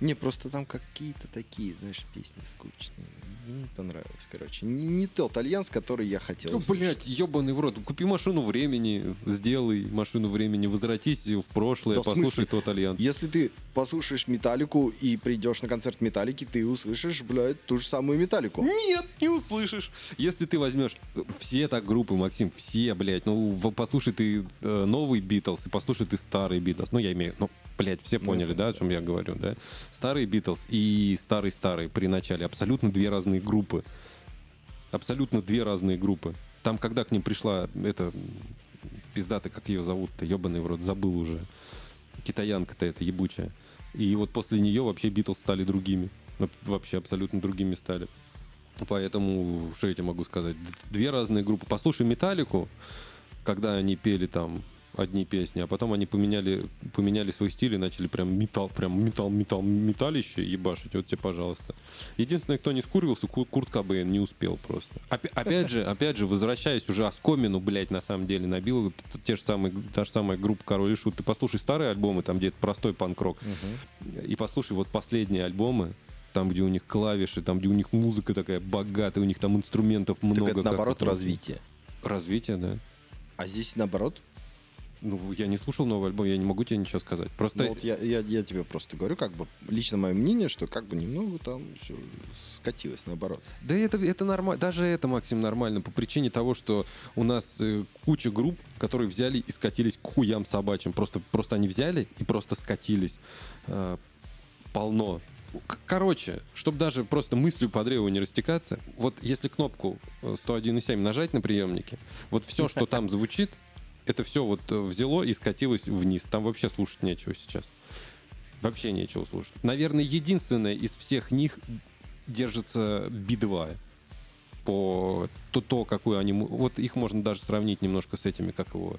Не, просто там какие-то такие, знаешь, песни скучные. Не понравилось, короче. Не, не тот альянс, который я хотел. Ну, блядь, ебаный в рот. Купи машину времени, сделай машину времени, возвратись в прошлое, Да послушай смысле? тот альянс. Если ты послушаешь Металлику и придешь на концерт Металлики, ты услышишь, блядь, ту же самую Металлику. Нет, не услышишь. Если ты возьмешь э, все так группы, Максим, все, блядь, ну послушай ты э, новый Битлз и послушай ты старый Битлз. Ну, я имею, ну, блядь, все поняли, да, о чем я говорю, да? Старый Битлз и старый-старый при начале абсолютно две разные группы. Абсолютно две разные группы. Там, когда к ним пришла эта пиздата, как ее зовут-то, ебаный в рот, забыл уже. Китаянка-то эта ебучая. И вот после нее вообще Битлз стали другими. Ну, Вообще абсолютно другими стали. Поэтому, что я тебе могу сказать? Две разные группы. Послушай Металлику, когда они пели там одни песни, а потом они поменяли, поменяли свой стиль и начали прям металл, прям металл, металл, металлище ебашить. Вот тебе, пожалуйста. Единственное, кто не скурился, Ку- Курт Кобейн не успел просто. Опя- опять же, опять же, возвращаясь уже оскомину, блядь, на самом деле набил, те же самые, та же самая группа Король и Шут. Ты послушай старые альбомы, там где простой панк-рок, и послушай вот последние альбомы, там, где у них клавиши, там, где у них музыка такая богатая, у них там инструментов много. Так это как наоборот вот- развитие. Развитие, да. А здесь наоборот. Ну, я не слушал новый альбом, я не могу тебе ничего сказать. Просто Ну, вот я, я, я тебе просто говорю, как бы, лично мое мнение, что как бы немного там все скатилось наоборот. Да это, это нормально, даже это, Максим, нормально, по причине того, что у нас э, куча групп, которые взяли и скатились к хуям собачьим. Просто, просто они взяли и просто скатились. Э, полно. Короче, чтобы даже просто мыслью по древу не растекаться, вот если кнопку э, 101.7 нажать на приемнике, вот все, что там звучит, это все вот э, взяло и скатилось вниз. Там вообще слушать нечего сейчас. Вообще нечего слушать. Наверное, единственное из всех них держится Би-2 по то, то, какую они... Вот их можно даже сравнить немножко с этими, как его...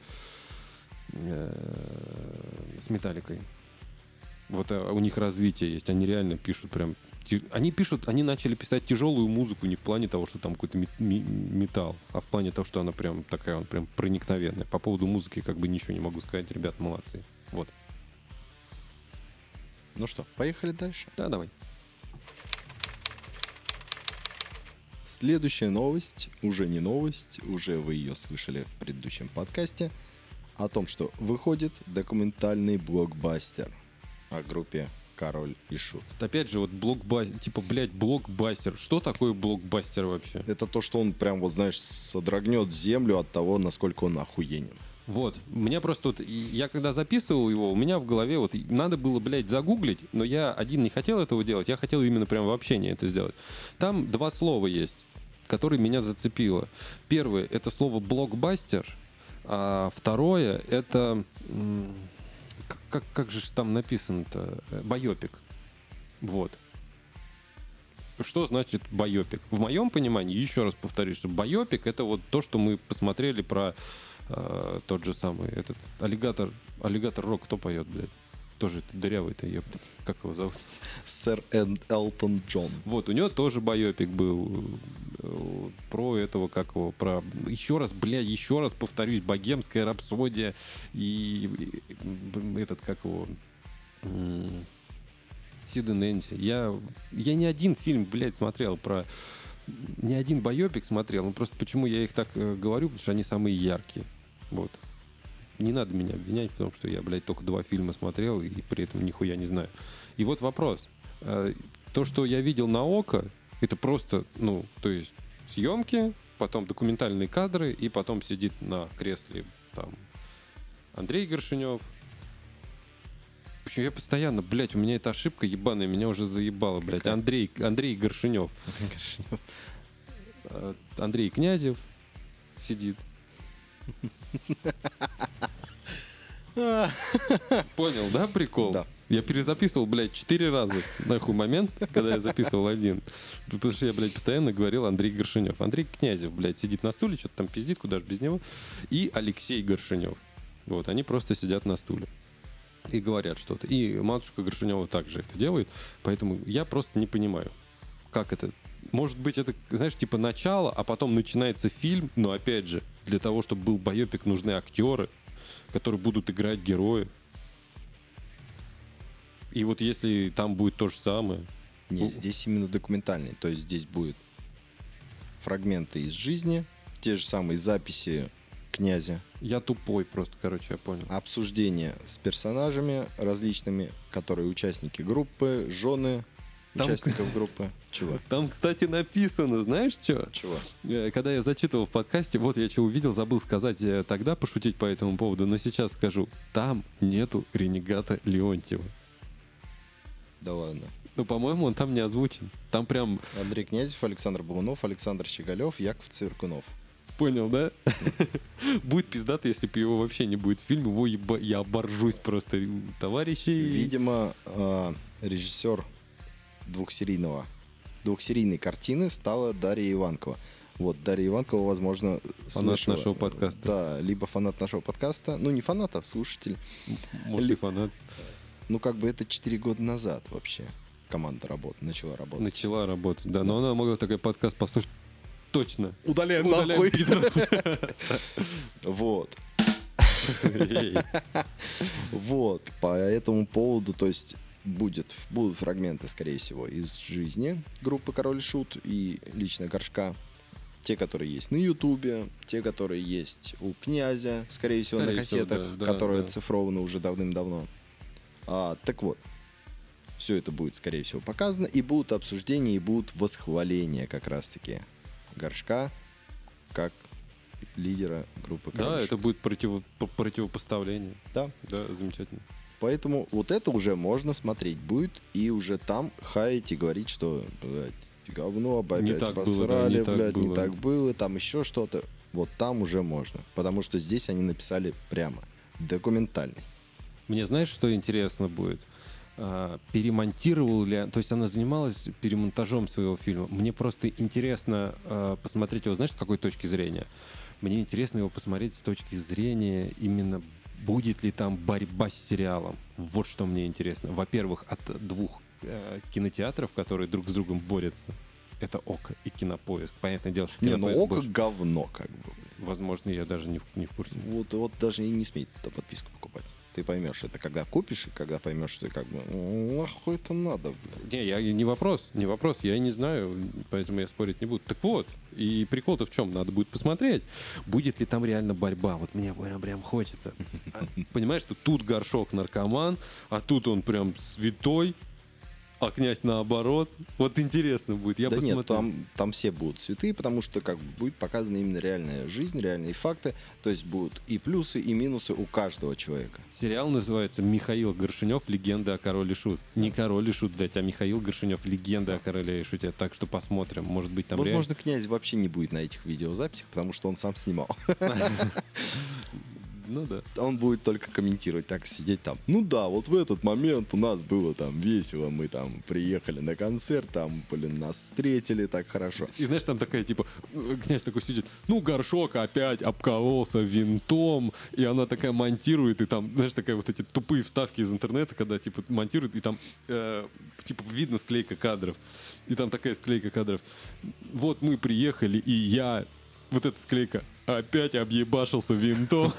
э, с Металликой. Вот э, у них развитие есть. Они реально пишут прям... Они пишут, они начали писать тяжелую музыку не в плане того, что там какой-то металл, а в плане того, что она прям такая, он прям проникновенная. По поводу музыки как бы ничего не могу сказать. Ребят, молодцы. Вот. Ну что, поехали дальше. Да, давай. Следующая новость, уже не новость, уже вы ее слышали в предыдущем подкасте, о том, что выходит документальный блокбастер о группе Король и Шут. Опять же, вот блокбастер, типа, блядь, блокбастер. Что такое блокбастер вообще? Это то, что он прям, вот знаешь, содрогнет землю от того, насколько он охуенен. Вот, мне просто вот, я когда записывал его, у меня в голове вот, надо было, блядь, загуглить, но я один не хотел этого делать, я хотел именно прям в общении это сделать. Там два слова есть, которые меня зацепило. Первое, это слово блокбастер, а второе, это, м, как, как, же там написано-то, Э, байопик. Вот. Что значит байопик? В моем понимании, еще раз повторюсь, что байопик это вот то, что мы посмотрели про э, тот же самый этот аллигатор, аллигатор рок, кто поет, блядь? Тоже дырявый-то, ёпта. Как его зовут? Сэр Эн- Элтон Джон. Вот, у него тоже байопик был э, про этого, как его, про... Еще раз, бля, еще раз повторюсь, богемская рапсодия и, и, этот, как его... Сид и Нэнси. Я, я не один фильм, блядь, смотрел про... Не один байопик смотрел, ну просто почему я их так э, говорю, потому что они самые яркие. Вот. Не надо меня обвинять в том, что я, блядь, только два фильма смотрел и при этом нихуя не знаю. И вот вопрос. Э, То, что я видел на око, это просто, ну, то есть съемки, потом документальные кадры, и потом сидит на кресле там Андрей Горшинев. Почему я постоянно, блядь, у меня эта ошибка ебаная, меня уже заебала, блядь. Какая? Андрей, Андрей Горшинев. Э, Андрей Князев сидит. Понял, да, прикол? Да. Я перезаписывал, блядь, четыре раза, нахуй, момент, когда я записывал один. Потому что я, блядь, постоянно говорил Андрей Горшинев. Андрей Князев, блядь, сидит на стуле, что-то там пиздит, куда же без него. И Алексей Горшинев. Вот, они просто сидят на стуле и говорят что-то. И матушка Горшинева также это делает. Поэтому я просто не понимаю, как это... Может быть, это, знаешь, типа начало, а потом начинается фильм, но опять же, для того, чтобы был боепик, нужны актеры, которые будут играть героев. И вот если там будет то же самое, Нет, здесь именно документальный. То есть здесь будут фрагменты из жизни, те же самые записи князя, я тупой просто, короче, я понял. обсуждения с персонажами различными, которые участники группы, жены Там- участников группы. Чего? Там, кстати, написано, знаешь что? Чего? Э, Когда я зачитывал в подкасте, вот я что увидел, забыл сказать э, тогда, пошутить по этому поводу, но сейчас скажу, там нету ренегата Леонтьева. Да ладно. Ну, по-моему, он там не озвучен. Там прям, Андрей Князев, Александр Баунов, Александр Щеголев, Яков Циркунов. понял, да? Будет пиздато, если бы его вообще не будет в фильме. Его еба- я оборжусь просто, товарищи. Видимо, э, режиссер двухсерийного, двухсерийной картины стала Дарья Иванкова. Вот, Дарья Иванкова, возможно, Фанат слышала. нашего подкаста. Да, либо фанат нашего подкаста. Ну, не фанат, а слушатель. Может, и Ли- фанат. Ну, как бы это 4 года назад вообще команда работ, начала работать. Начала работать, да. Но она могла такой подкаст послушать точно. Удаляем, Удаляем нахуй. Вот. Вот, по этому поводу, то есть будет, будут фрагменты, скорее всего, из жизни группы Король Шут и лично Горшка. Те, которые есть на Ютубе, те, которые есть у князя, скорее всего, Скорее на всего, кассетах, да, да, которые да. оцифрованы уже давным-давно. А, так вот, все это будет, скорее всего, показано, и будут обсуждения, и будут восхваления как раз-таки Горшка как лидера группы Король Да, это будет против- по- противопоставление. Да, Да, замечательно. Поэтому вот это уже можно смотреть будет и уже там хаять и говорить, что, блядь, говно, опять так было, да, посрали, не так блядь, не было. так было, там еще что-то. Вот там уже можно. Потому что здесь они написали прямо. Документальный. Мне знаешь, что интересно будет? А, перемонтировал ли... То есть она занималась перемонтажом своего фильма. Мне просто интересно а, посмотреть его, знаешь, с какой точки зрения? Мне интересно его посмотреть с точки зрения именно будет ли там борьба с сериалом. Вот что мне интересно. Во-первых, от двух э, кинотеатров, которые друг с другом борются. Это ОК и Кинопоиск. Понятное дело, что Не, ну Кинопоиск око больше- говно, как бы. Возможно, я даже не в, не в курсе. Вот, вот даже и не смей подписку покупать. Ты поймешь это, когда купишь, и когда поймешь, что как бы, «Ну, нахуй это надо, блядь. Не, я не вопрос, не вопрос, я не знаю, поэтому я спорить не буду. Так вот, и прикол-то в чем? Надо будет посмотреть, будет ли там реально борьба. Вот мне прям, прям хочется. А, Понимаешь, что тут горшок наркоман, а тут он прям святой, а князь наоборот. Вот интересно будет, я да посмотрю. нет, там, там все будут святые, потому что как бы будет показана именно реальная жизнь, реальные факты. То есть будут и плюсы, и минусы у каждого человека. Сериал называется «Михаил Горшинев. Легенда о короле шут». Не король и шут, блядь, а Михаил Горшинев. Легенда о короле и шуте. Так что посмотрим. Может быть, там Возможно, князь вообще не будет на этих видеозаписях, потому что он сам снимал. Ну да. Он будет только комментировать, так сидеть там. Ну да, вот в этот момент у нас было там весело, мы там приехали на концерт, там, блин, нас встретили так хорошо. И знаешь, там такая, типа, князь такой сидит, ну, горшок опять обкололся винтом, и она такая монтирует, и там, знаешь, такая вот эти тупые вставки из интернета, когда, типа, монтирует, и там, э, типа, видно склейка кадров. И там такая склейка кадров. Вот мы приехали, и я, вот эта склейка, опять объебашился винтом.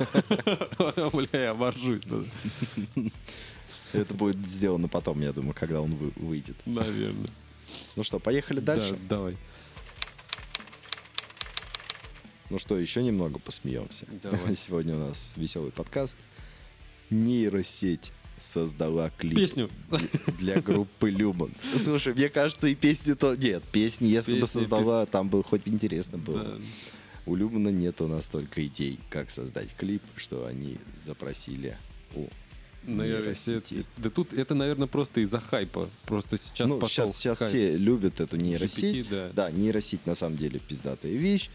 Бля, я боржусь. Это будет сделано потом, я думаю, когда он вы- выйдет. Наверное. Ну что, поехали дальше? Да, давай. Ну что, еще немного посмеемся. Давай. Сегодня у нас веселый подкаст. Нейросеть создала клип Песню. для группы Любан. Слушай, мне кажется, и песни то... Нет, песни, если бы Песни, создала, там бы хоть интересно было. Да. У Люмана нету настолько идей, как создать клип, что они запросили у Нейросеть. нейросети. Да тут это, наверное, просто из-за хайпа. Просто сейчас ну, пошел сейчас, сейчас хайп. все любят эту нейросеть. GPT, да. Да, нейросеть на самом деле пиздатая вещь.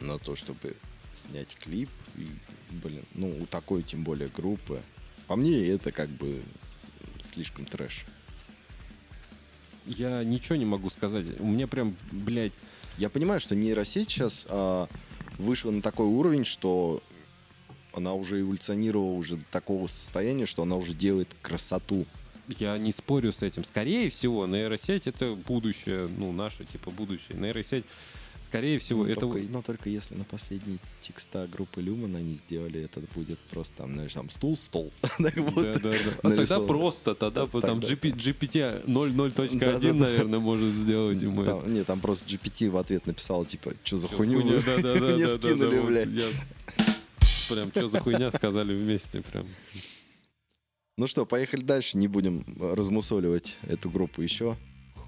Но то, чтобы снять клип, и, блин, ну, у такой, тем более, группы, по мне, это как бы слишком трэш. Я ничего не могу сказать. У меня прям, блядь, Я понимаю, что нейросеть сейчас а, вышла на такой уровень, что она уже эволюционировала уже до такого состояния, что она уже делает красоту. я не спорю с этим. Скорее всего, нейросеть это будущее, ну, наше, типа, будущее. Нейросеть, скорее всего, но, это... только, но только если на последние текста группы Люман они сделали, это будет просто там, знаешь, там стул, стол. Так вот, Да, да, да. А тогда просто, тогда Да, там GP, GPT 0.0.1, Да-да-да. наверное, может сделать ему это. Там, нет, там просто GPT в ответ написал, типа, что за хуйню вы Да, да, да, мне да, скинули, да, блядь. я- Прям, что за хуйня сказали вместе, прям. Ну что, поехали дальше, не будем размусоливать эту группу еще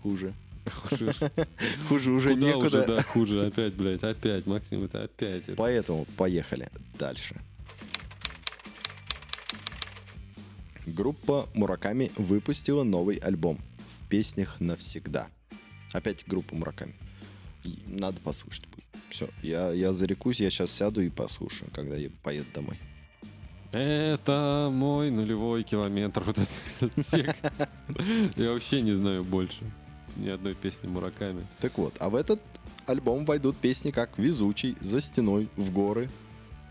хуже. Хуже, Хуже уже Куда некуда. уже, да, хуже, опять, блядь, опять, Максим, это опять. это. Поэтому поехали дальше. Группа Мураками выпустила новый альбом в песнях навсегда. Опять группа Мураками. Надо послушать будет. Все, я, я зарекусь, я сейчас сяду и послушаю, когда я поеду домой. Это мой нулевой километр. Вот этот. Я вообще не знаю больше ни одной песни Мураками. Так вот, а в этот альбом войдут песни как «Везучий», «За стеной», «В горы»,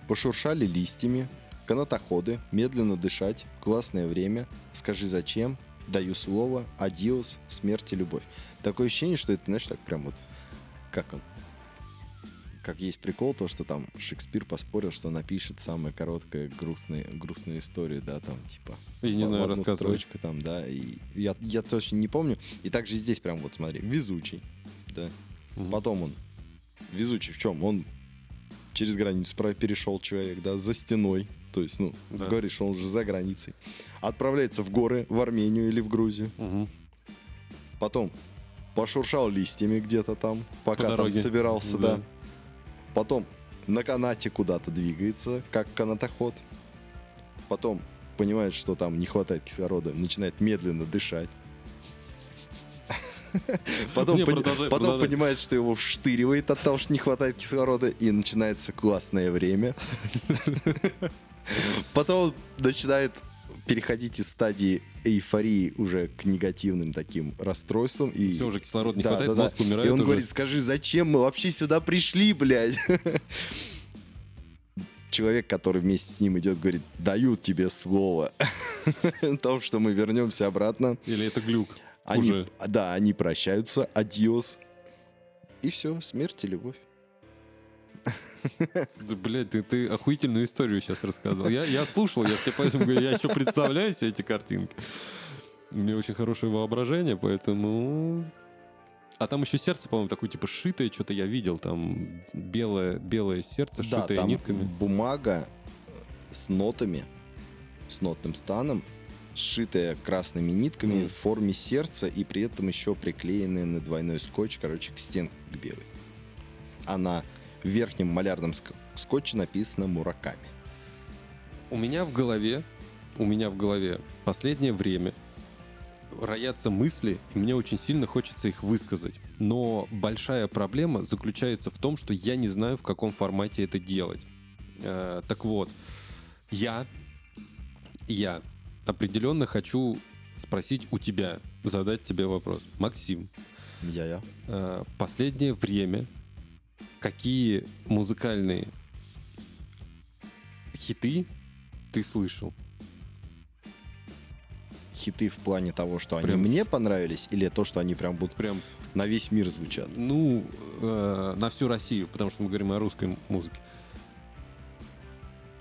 «Пошуршали листьями», «Канатоходы», «Медленно дышать», «Классное время», «Скажи зачем», «Даю слово», «Адиос», «Смерть и любовь». Такое ощущение, что это, знаешь, так прям вот, как он, как есть прикол, то, что там Шекспир поспорил, что напишет самая короткая грустная, грустную историю, да, там, типа, Я не знаю, одну строчку там, да, и я, я точно не помню. И также здесь прям вот смотри, везучий, да. Мгм. Потом он, везучий в чем? Он через границу перешел человек, да, за стеной. То есть, ну, Да. говоришь, он уже за границей. Отправляется в горы, в Армению или в Грузию. Мгм. Потом пошуршал листьями где-то там, пока там дороге. собирался, Да. да. Потом на канате куда-то двигается, как канатоход. Потом понимает, что там не хватает кислорода, начинает медленно дышать. Потом, Не, пони- продолжай, потом продолжай. понимает, что его вштыривает от того, что не хватает кислорода, и начинается классное время. Потом начинает переходить из стадии эйфории уже к негативным таким расстройствам. И... Все, уже кислорода не Да, хватает, да, да. мозг умирает И он уже. говорит, скажи, зачем мы вообще сюда пришли, блядь? Человек, который вместе с ним идет, говорит, дают тебе слово о том, что мы вернемся обратно. Или это глюк? Они, Уже. да, они прощаются, адьос. И все, смерть и любовь. Да, блядь, ты, ты охуительную историю сейчас рассказал. Я, я слушал, я тебе поэтому говорю, я еще представляю себе эти картинки. У меня очень хорошее воображение, поэтому... А там еще сердце, по-моему, такое типа шитое, что-то я видел, там белое, белое сердце, Да, шитое там нитками. бумага с нотами, с нотным станом, сшитая красными нитками Мгм. в форме сердца и при этом еще приклеенная на двойной скотч, короче, к стенке к белой. А на верхнем малярном ск- скотче написано «Мураками». У меня в голове, у меня в голове последнее время роятся мысли, и мне очень сильно хочется их высказать. Но большая проблема заключается в том, что я не знаю, в каком формате это делать. Э, так вот, я, я определенно хочу спросить у тебя, задать тебе вопрос. Максим, Я-я. э, в последнее время какие музыкальные хиты ты слышал? Хиты в плане того, что они Прям- мне понравились, или то, что они прям будут Прям, на весь мир звучат? ну, э, на всю Россию, потому что мы говорим о русской музыке.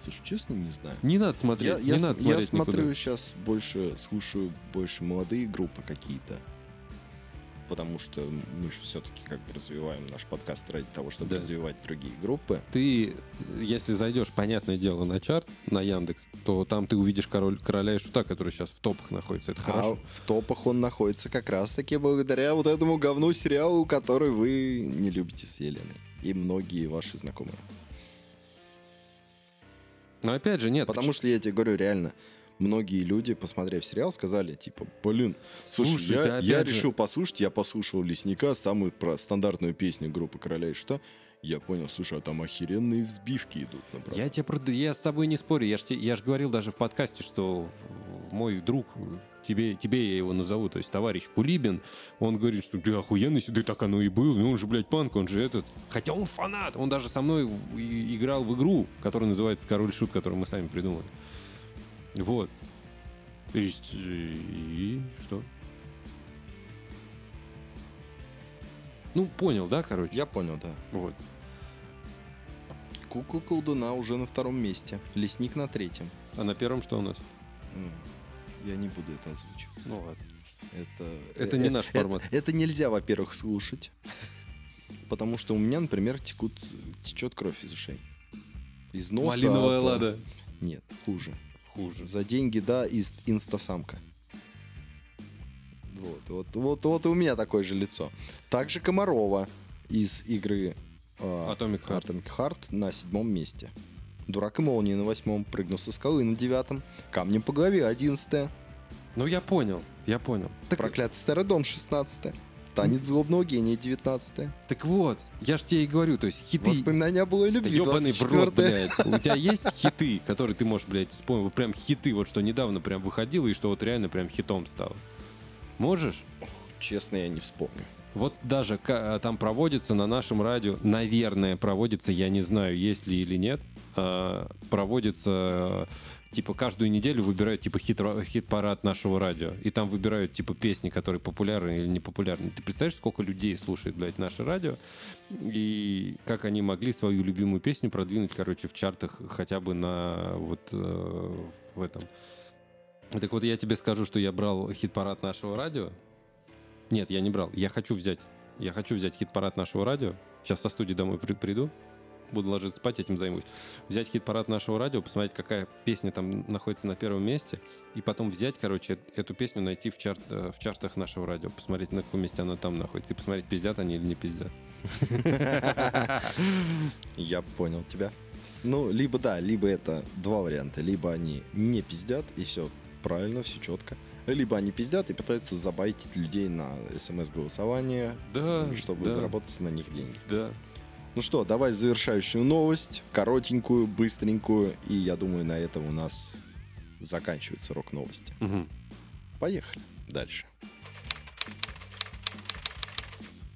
Слушай, честно, не знаю. Не надо смотреть, Я, не я, надо см- я смотреть смотрю никуда. сейчас больше, слушаю больше молодые группы какие-то. Потому что мы же все-таки как бы развиваем наш подкаст ради того, чтобы Да. развивать другие группы. Ты, если зайдешь, понятное дело, на чарт, на Яндекс, то там ты увидишь король, короля и шута, который сейчас в топах находится. Это хорошо. А в топах он находится как раз-таки благодаря вот этому говну сериалу, который вы не любите с Еленой. и многие ваши знакомые. Но опять же, нет. Потому что я тебе говорю, реально, многие люди, посмотрев сериал, сказали, типа, блин, слушай, Слушай, я, да я опять же- решил послушать, я послушал «Лесника», самую про стандартную песню группы «Короля и что?» Я понял, слушай, а там охеренные взбивки идут. направо. Я тебе я с тобой не спорю. Я ж, те- я ж говорил даже в подкасте, что мой друг, тебе, тебе я его назову, то есть товарищ Кулибин, он говорит, что ты охуенный, да так оно и был, ну он же, блядь, панк, он же этот. Хотя он фанат, он даже со мной играл в игру, которая называется «Король Шут», которую мы сами придумали. Вот. То есть, и что? Ну, понял, да, короче? Я понял, да. Вот. Кукла колдуна уже на втором месте. Лесник на третьем. А на первом что у нас? Я не буду это озвучивать. Ну ладно. Это, Это не наш формат. Это, это нельзя, во-первых, слушать. Потому что у меня, например, текут, течет кровь из ушей. Из носа. Малиновая лада. Нет, хуже. Хуже. За деньги, да, из инстасамка. Вот, вот, вот, вот и у меня такое же лицо. Также Комарова из игры э, Atomic Heart. Atomic Heart на седьмом месте. Дурак и молния на восьмом, прыгнул со скалы на девятом, камнем по голове одиннадцатое, Ну, я понял, я понял. Так, проклятый старый дом шестнадцатое, танец злобного гения девятнадцатое, так вот, я ж тебе и говорю, то есть хиты... воспоминания о былой Да любви ёбаный в рот, 24 блядь. У тебя есть хиты, которые ты можешь, блядь, вспомнить? Вот Прям хиты, вот что недавно прям выходило и что вот реально прям хитом стало. Можешь? Честно, я не вспомню. Вот даже ка- там проводится на нашем радио, наверное, проводится, я не знаю, есть ли или нет, а, проводится типа каждую неделю выбирают типа хит, хит-парад нашего радио. И там выбирают типа песни, которые популярны или не популярны. Ты представляешь, сколько людей слушает, блядь, наше радио? И как они могли свою любимую песню продвинуть, короче, в чартах хотя бы на вот э, в этом. Так вот я тебе скажу, что я брал хит-парад нашего радио. Нет, я не брал. Я хочу взять. Я хочу взять хит-парад нашего радио. Сейчас со студии домой при- приду. Буду ложиться спать, этим займусь. Взять хит-парад нашего радио, посмотреть, какая песня там находится на первом месте. И потом взять, короче, эту песню найти в, чарт, э, в чартах нашего радио. Посмотреть, на каком месте она там находится. И посмотреть, пиздят они или не пиздят. Я понял тебя. Ну, либо да, либо это два варианта. Либо они не пиздят, и все правильно, все четко. Либо они пиздят и пытаются забайтить людей на смс-голосование, Да, чтобы да, заработать на них деньги. Да. Ну что, давай завершающую новость, коротенькую, быстренькую, и я думаю, на этом у нас заканчивается рок новости. Мгм. Поехали дальше.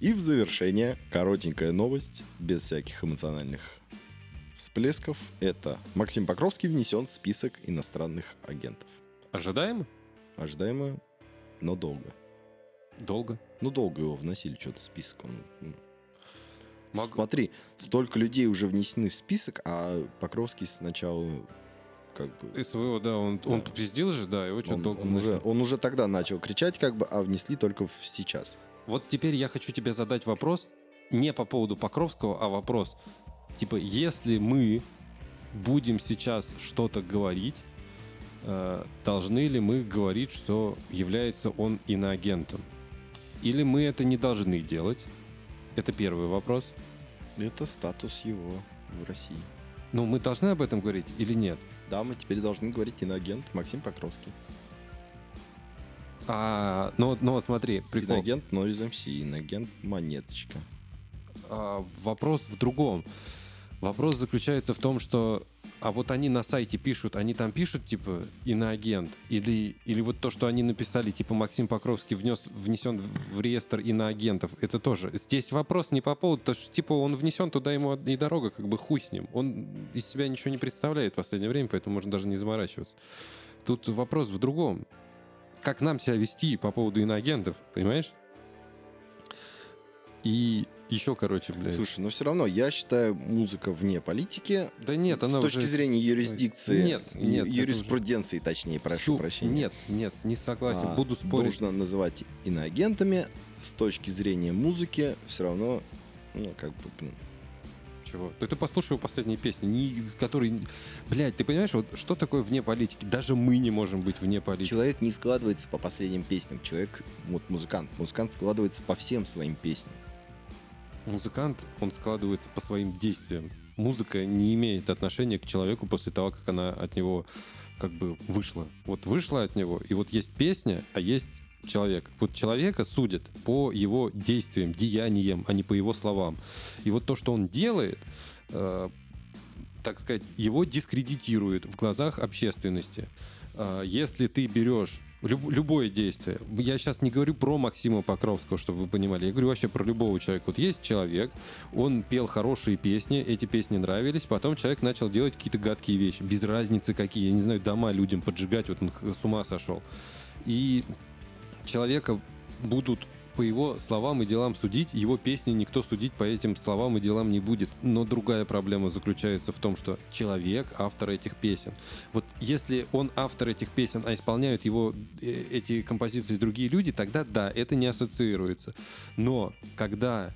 И в завершение коротенькая новость, без всяких эмоциональных всплесков. Это Максим Покровский внесен в список иностранных агентов. Ожидаемо? Ожидаемо, но долго. Долго. Ну, долго его вносили что-то в список. Он, м. Мог- Смотри, столько людей уже внесены в список, а Покровский сначала как бы... СВО, да, он, он Да. пиздил же, да, его что-то Он, долго он уже, он уже тогда начал кричать, как бы, а внесли только в сейчас. Вот теперь я хочу тебе задать вопрос не по поводу Покровского, а вопрос. Типа, если мы будем сейчас что-то говорить, э, должны ли мы говорить, что является он иноагентом? Или мы это не должны делать? Это первый вопрос. Это статус его в России. Ну, мы должны об этом говорить или нет? Да, мы теперь должны говорить иноагент Максим Покровский. А, но, но смотри, прикол. Иноагент Noise MC, иноагент Монеточка. А, вопрос в другом. Вопрос заключается в том, что а вот они на сайте пишут, они там пишут типа иноагент или или вот то, что они написали типа Максим Покровский внес внесен в реестр иноагентов, это тоже. Здесь вопрос не по поводу, то что типа он внесен туда ему и дорога, как бы хуй с ним. Он из себя ничего не представляет в последнее время, поэтому можно даже не заморачиваться. Тут вопрос в другом. Как нам себя вести по поводу иноагентов, понимаешь? И еще, короче, блядь. Слушай, но все равно я считаю музыка вне политики. Да нет, с она точки уже... зрения юрисдикции, Нет, нет, юриспруденции, точнее, прошу Всю- прощения. Нет, нет, не согласен. а, Буду спорить. Нужно называть иноагентами с точки зрения музыки все равно, ну, как бы, блин, Чего? Да ты послушай его последние песни, не, которые... Блядь, ты понимаешь, вот что такое вне политики? Даже мы не можем быть вне политики. Человек не складывается по последним песням. Человек, вот музыкант, музыкант складывается по всем своим песням. Музыкант, он складывается по своим действиям. Музыка не имеет отношения к человеку после того, как она от него как бы вышла. Вот вышла от него, и вот есть песня, а есть человек. Вот человека судят по его действиям, деяниям, а не по его словам. И вот то, что он делает, э, так сказать, его дискредитирует в глазах общественности. Э, если ты берешь люб, любое действие. Я сейчас не говорю про Максима Покровского, чтобы вы понимали. Я говорю вообще про любого человека. Вот есть человек, он пел хорошие песни, эти песни нравились, потом человек начал делать какие-то гадкие вещи, без разницы какие. Я не знаю, дома людям поджигать, вот он с ума сошел. И человека будут по его словам и делам судить, его песни никто судить по этим словам и делам не будет. Но другая проблема заключается в том, что человек автор этих песен. Вот если он автор этих песен, а исполняют его э, эти композиции другие люди, тогда да, это не ассоциируется. Но когда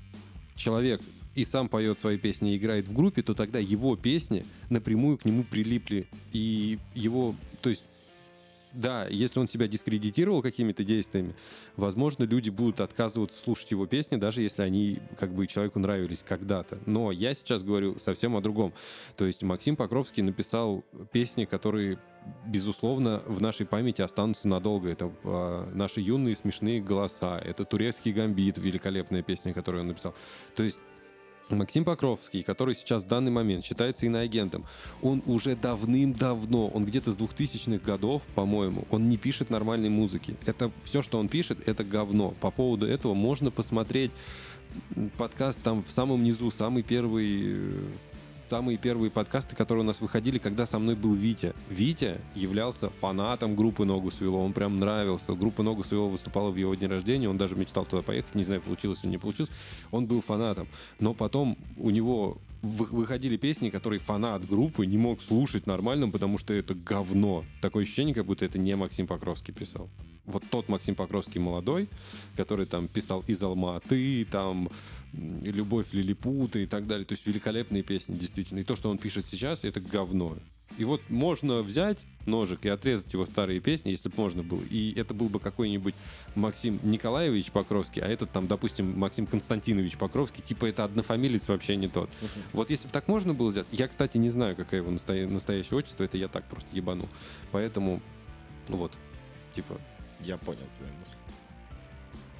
человек и сам поет свои песни и играет в группе, то тогда его песни напрямую к нему прилипли. И его, то есть да, если он себя дискредитировал какими-то действиями, возможно, люди будут отказываться слушать его песни, даже если они как бы человеку нравились когда-то. Но я сейчас говорю совсем о другом. То есть Максим Покровский написал песни, которые безусловно, в нашей памяти останутся надолго. Это э, наши юные смешные голоса, это турецкий гамбит, великолепная песня, которую он написал. То есть Максим Покровский, который сейчас в данный момент считается иноагентом, он уже давным-давно, он где-то с 2000-х годов, по-моему, он не пишет нормальной музыки. Это все, что он пишет, это говно. По поводу этого можно посмотреть подкаст там в самом низу, самый первый э, самые первые подкасты, которые у нас выходили, когда со мной был Витя. Витя являлся фанатом группы «Ногу свело», он прям нравился. Группа «Ногу свело» выступала в его день рождения, он даже мечтал туда поехать, не знаю, получилось или не получилось. Он был фанатом. Но потом у него выходили песни, которые фанат группы не мог слушать нормально, потому что это говно. Такое ощущение, как будто это не Максим Покровский писал. Вот тот Максим Покровский молодой, который там писал из Алматы, там Любовь Лилипута и так далее. То есть великолепные песни, действительно. И то, что он пишет сейчас, это говно. И вот можно взять ножик и отрезать его старые песни, если бы можно было. И это был бы какой-нибудь Максим Николаевич Покровский, а этот там, допустим, Максим Константинович Покровский. Типа это однофамилец вообще не тот. Uh-huh. Вот если бы так можно было сделать, я, кстати, не знаю, какое его настоя- настоящее отчество, это я так просто ебанул. Поэтому вот, типа... Я понял твою мысль.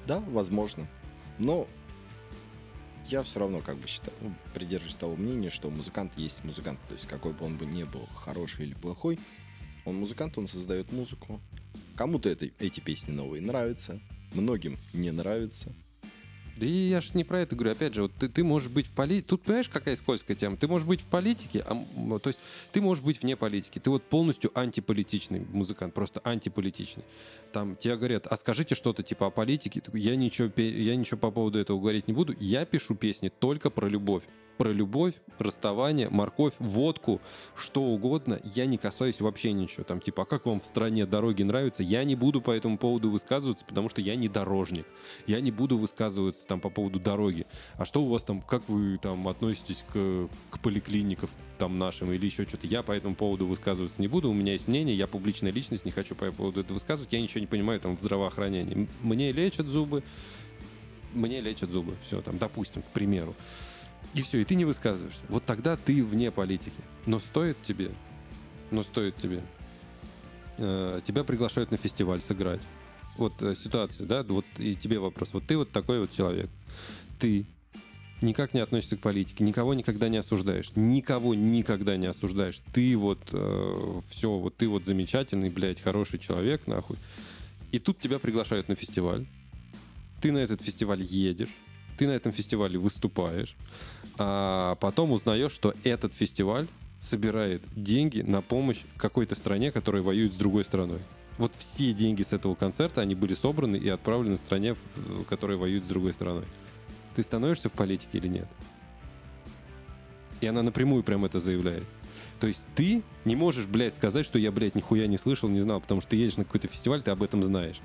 Да, возможно. Но я все равно как бы считаю, ну, придерживаюсь того мнения, что музыкант есть музыкант. То есть какой бы он бы не был, хороший или плохой, он музыкант, он создает музыку. Кому-то это, эти песни новые нравятся, многим не нравятся. Да и я ж не про это говорю. Опять же, вот ты, ты можешь быть в политике. Тут понимаешь, какая скользкая тема? Ты можешь быть в политике, а, то есть ты можешь быть вне политики. Ты вот полностью антиполитичный музыкант, просто антиполитичный. Там тебе говорят, а скажите что-то типа о политике. Я ничего, я ничего по поводу этого говорить не буду. Я пишу песни только про любовь про любовь, расставание, морковь, водку, что угодно, я не касаюсь вообще ничего. Там типа, а как вам в стране дороги нравятся? Я не буду по этому поводу высказываться, потому что я не дорожник. Я не буду высказываться там по поводу дороги. А что у вас там, как вы там относитесь к, к поликлиникам там нашим или еще что-то? Я по этому поводу высказываться не буду. У меня есть мнение, я публичная личность, не хочу по этому поводу это высказывать. Я ничего не понимаю там в здравоохранении. Мне лечат зубы, мне лечат зубы. Все, там, допустим, к примеру. И все, и ты не высказываешься. Вот тогда ты вне политики. Но стоит тебе, но стоит тебе, э, тебя приглашают на фестиваль сыграть. Вот э, ситуация, да, вот и тебе вопрос. Вот ты вот такой вот человек. Ты никак не относишься к политике, никого никогда не осуждаешь, никого никогда не осуждаешь. Ты вот э, все, вот ты вот замечательный, блядь, хороший человек, нахуй. И тут тебя приглашают на фестиваль. Ты на этот фестиваль едешь ты на этом фестивале выступаешь, а потом узнаешь, что этот фестиваль собирает деньги на помощь какой-то стране, которая воюет с другой страной. Вот все деньги с этого концерта, они были собраны и отправлены стране, которая воюет с другой страной. Ты становишься в политике или нет? И она напрямую прям это заявляет. То есть ты не можешь, блядь, сказать, что я, блядь, нихуя не слышал, не знал, потому что ты едешь на какой-то фестиваль, ты об этом знаешь.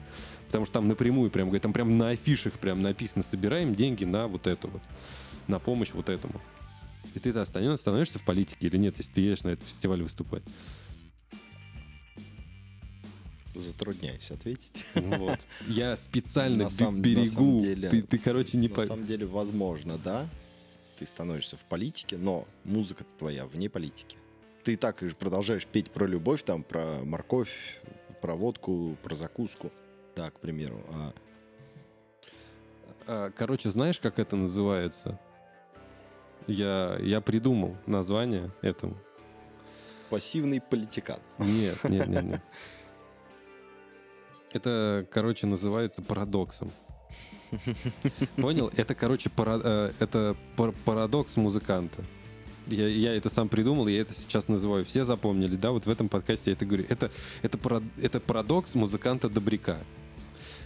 Потому что там напрямую прям, говорит, там прям на афишах прям написано, собираем деньги на вот это вот, на помощь вот этому. И ты-то становишься в политике или нет, если ты едешь на этот фестиваль выступать? Затрудняюсь ответить. Вот. Я специально На самом- на берегу. самом деле- ты, ты, короче, не На по... самом деле, возможно, да. Ты становишься в политике, но музыка твоя вне политики. Ты и так продолжаешь петь про любовь, там, про морковь, про водку, про закуску. Так, к примеру. А А, Короче, знаешь, как это называется? Я, я придумал название этому. пассивный политикан. Нет, нет, нет, нет. Это, короче, называется парадоксом. Понял? Это, короче, пара- э, это пар- парадокс музыканта. Я, я это сам придумал, я это сейчас называю. Все запомнили, да? Вот в этом подкасте я это говорю. Это, это, это парадокс музыканта-добряка.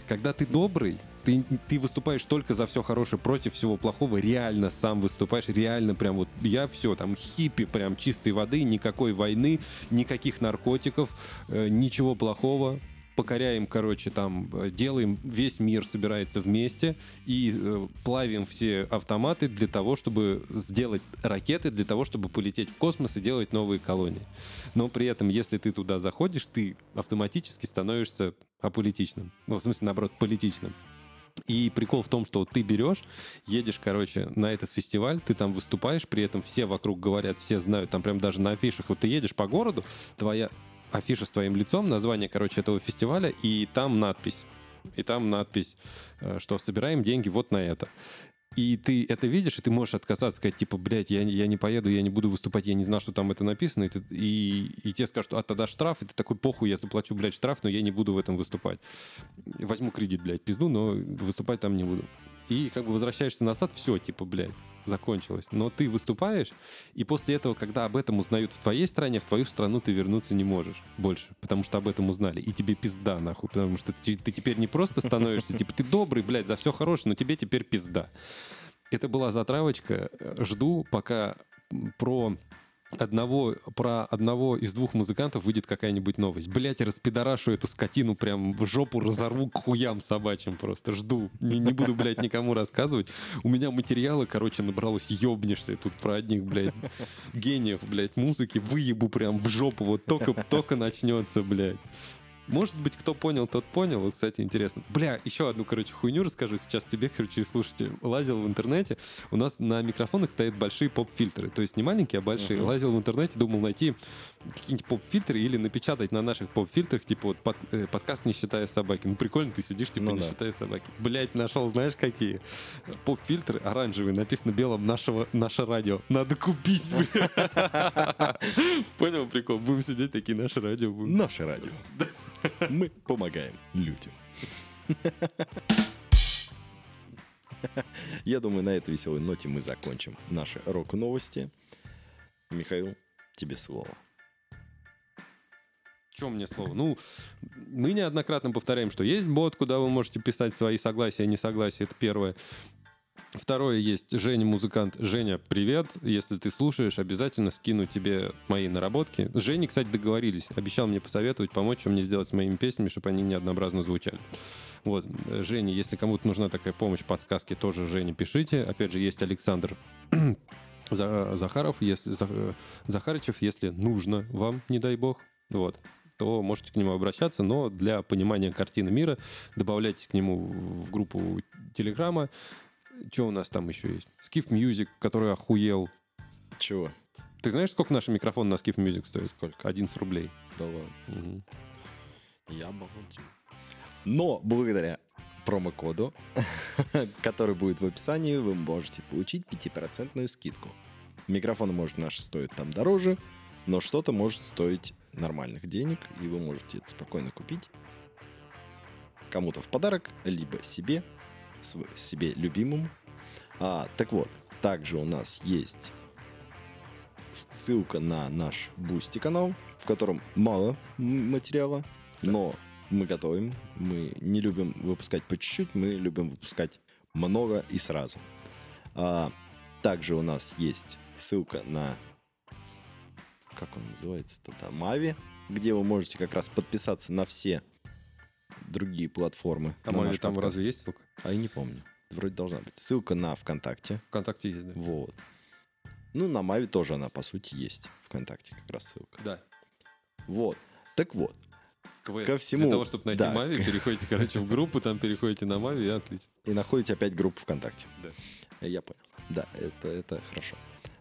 Когда ты добрый, ты, ты выступаешь только за все хорошее, против всего плохого, реально сам выступаешь, реально прям вот я все, там хиппи, прям чистой воды, никакой войны, никаких наркотиков, э, ничего плохого. Покоряем, короче, там, э, делаем, весь мир собирается вместе и э, плавим все автоматы для того, чтобы сделать ракеты, для того, чтобы полететь в космос и делать новые колонии. Но при этом, если ты туда заходишь, ты автоматически становишься аполитичным. Ну, в смысле, наоборот, политичным. И прикол в том, что ты берешь, едешь, короче, на этот фестиваль, ты там выступаешь, при этом все вокруг говорят, все знают, там прям даже на афишах, вот ты едешь по городу, твоя афиша с твоим лицом, название, короче, этого фестиваля, и там надпись. И там надпись, э, что собираем деньги вот на это. И ты это видишь, и ты можешь отказаться, сказать, типа, блядь, я, я не поеду, я не буду выступать, я не знал, что там это написано, и, ты- и, и тебе скажут, а тогда штраф, и ты такой, похуй, я заплачу, блядь, штраф, но я не буду в этом выступать. Возьму кредит, блядь, пизду, но выступать там не буду. И как бы возвращаешься назад, все, типа, блядь, закончилось. Но ты выступаешь, и после этого, когда об этом узнают в твоей стране, в твою страну ты вернуться не можешь больше, потому что об этом узнали. И тебе пизда, нахуй, потому что ты, ты теперь не просто становишься, типа, ты добрый, блядь, за все хорошее, но тебе теперь пизда. Это была затравочка. Жду, пока про одного, про одного из двух музыкантов выйдет какая-нибудь новость. Блять, распидорашу эту скотину прям в жопу разорву к хуям собачьим просто. Жду. Не, не буду, блядь, никому рассказывать. У меня материала, короче, набралось ёбнешься тут про одних, блядь, гениев, блядь, музыки. Выебу прям в жопу. Вот только, только начнется, блядь. Может быть, кто понял, тот понял. Вот, кстати, интересно. Бля, еще одну, короче, хуйню расскажу сейчас тебе, короче, слушайте. Лазил в интернете. У нас на микрофонах стоят большие поп-фильтры. То есть не маленькие, а большие. Мгм. Лазил в интернете, думал найти какие-нибудь поп-фильтры или напечатать на наших поп-фильтрах, типа вот под- э, подкаст «Не считая собаки». Ну, прикольно, ты сидишь, типа Ну «Не да. считая собаки». Блять, нашел, знаешь, какие? Поп-фильтры оранжевые, написано белым «Нашего, «Наше радио». Надо купить. Понял прикол? Будем сидеть такие «Наше радио». Наше радио. Мы помогаем людям. Я думаю, на этой веселой ноте мы закончим наши рок-новости. Михаил, тебе слово. Чем мне слово? Ну, мы неоднократно повторяем, что есть бот, куда вы можете писать свои согласия, несогласия. Это первое. Второе есть Женя музыкант. Женя, привет. Если ты слушаешь, обязательно скину тебе мои наработки. С Женей, кстати, договорились. Обещал мне посоветовать, помочь, что мне сделать с моими песнями, чтобы они не звучали. Вот, Женя, если кому-то нужна такая помощь, подсказки, тоже Жене пишите. Опять же, есть Александр За- Захаров, если Зах- Захарычев, если нужно вам, не дай бог, вот, то можете к нему обращаться, но для понимания картины мира добавляйтесь к нему в группу Телеграма. Что у нас там еще есть? Skiff Music, который охуел. Чего? Ты знаешь, сколько наш микрофон на Skiff Music стоит? Сколько? 11 рублей. Да ладно. Мгм. Я молчу. Но благодаря промокоду, который будет в описании, вы можете получить 5% скидку. Микрофон, может, наш стоит там дороже, но что-то может стоить нормальных денег, и вы можете это спокойно купить кому-то в подарок, либо себе, себе любимому. А, так вот, также у нас есть ссылка на наш Boosty канал, в котором мало материала, но мы готовим. Мы не любим выпускать по чуть-чуть, мы любим выпускать много и сразу. А, также у нас есть ссылка на как он называется-то, да, Mave, где вы можете как раз подписаться на все другие платформы. А Мави там подкаст. разве есть ссылка? А я не помню. Вроде должна быть. Ссылка на ВКонтакте. Вконтакте есть, да? Вот. Ну, на Мави тоже она, по сути, есть. ВКонтакте как раз ссылка. Да. Вот. Так вот. Квест. Ко всему, Для того, чтобы найти да. Мави, переходите, короче, в группу, там переходите на Мави, и отлично. И находите опять группу ВКонтакте. Да. Я понял. Да, это, это хорошо.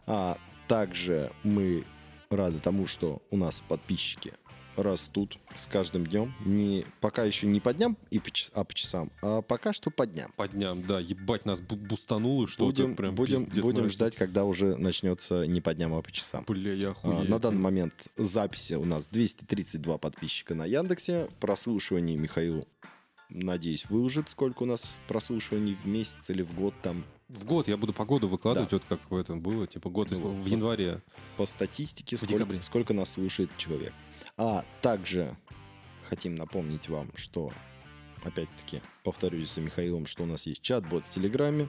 А также мы рады тому, что у нас подписчики растут с каждым днем. Не, пока еще не по дням, и по час- а по часам, а пока что по дням. По дням, да, ебать, нас бу- бустануло что-то Будем, прям будем, пиздец будем мрачно. ждать, когда уже начнется не по дням, а по часам. Бля, я А, охуею. На данный момент записи у нас 232 подписчика на Яндексе. Прослушивание Михаил, надеюсь, выложит, сколько у нас прослушиваний в месяц или в год там. В год я буду по году выкладывать, Да. вот как в этом было, типа год Ну, в январе. По статистике, В сколько, декабре. сколько нас слушает человек. А также хотим напомнить вам, что, опять-таки, повторюсь за Михаилом, что у нас есть чат-бот в Телеграме,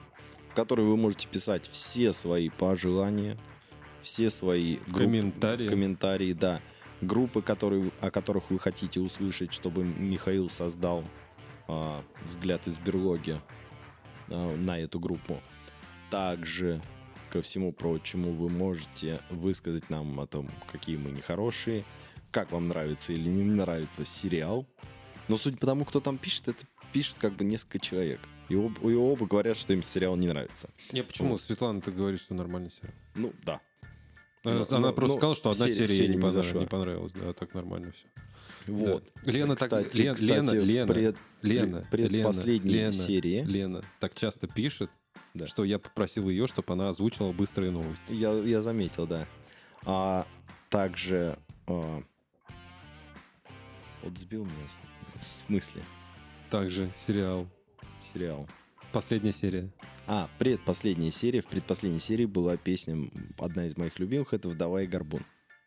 в который вы можете писать все свои пожелания, все свои группы, Комментарии. комментарии, да, группы, которые, о которых вы хотите услышать, чтобы Михаил создал а, взгляд из берлоги а, на эту группу. Также ко всему прочему вы можете высказать нам о том, какие мы нехорошие, как вам нравится или не нравится сериал. Но судя по тому, кто там пишет, это пишет как бы несколько человек. И, об- и оба говорят, что им сериал не нравится. Не, почему? Вот. Светлана, ты говоришь, что нормальный сериал. Ну, да. Она, Ну, она ну, просто ну, сказала, что одна серия- серия, ей не, не понравилась, зашла. не понравилась, да, так нормально все. Вот. Лена так, Кстати, Лен- кстати, Лена, в Лена, пред- Лена, предпоследней Лена, серии Лена так часто пишет, Да. что я попросил ее, чтобы она озвучила быстрые новости. Я, я заметил, да. А также... а, вот сбил меня с, с смысле Также сериал сериал. Последняя серия. А, предпоследняя серия. В предпоследней серии была песня, одна из моих любимых, это «Вдова и горбун».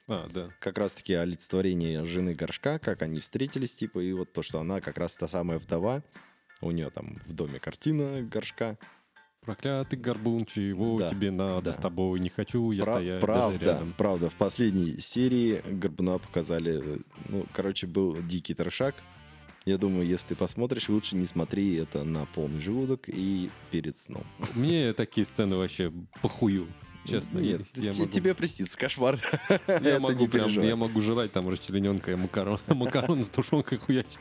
А, да. Как раз-таки олицетворение жены горшка, как они встретились, типа, и вот то, что она как раз та самая вдова. У нее там в доме картина горшка. Проклятый горбун, чего Да, тебе надо да. с тобой? Не хочу я Пра- стоять правда, даже рядом. правда, в последней серии Горбуна показали, ну, короче, был дикий трешак. Я думаю, если ты посмотришь, лучше не смотри это на полный желудок и перед сном. Мне такие сцены вообще похую. Честно, Нет, я, могу, тебе простится кошмар. я могу прям, я могу жрать там расчлененка и макарон, макарон с тушенкой могу.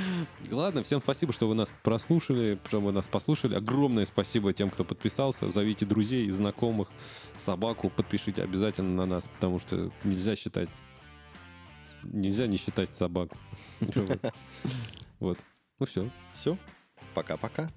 Ладно, всем спасибо, что вы нас прослушали, что вы нас послушали. Огромное спасибо тем, кто подписался. Зовите друзей, знакомых, собаку, подпишите обязательно на нас, потому что нельзя считать, нельзя не считать собаку. Вот. Ну все. Все, пока-пока.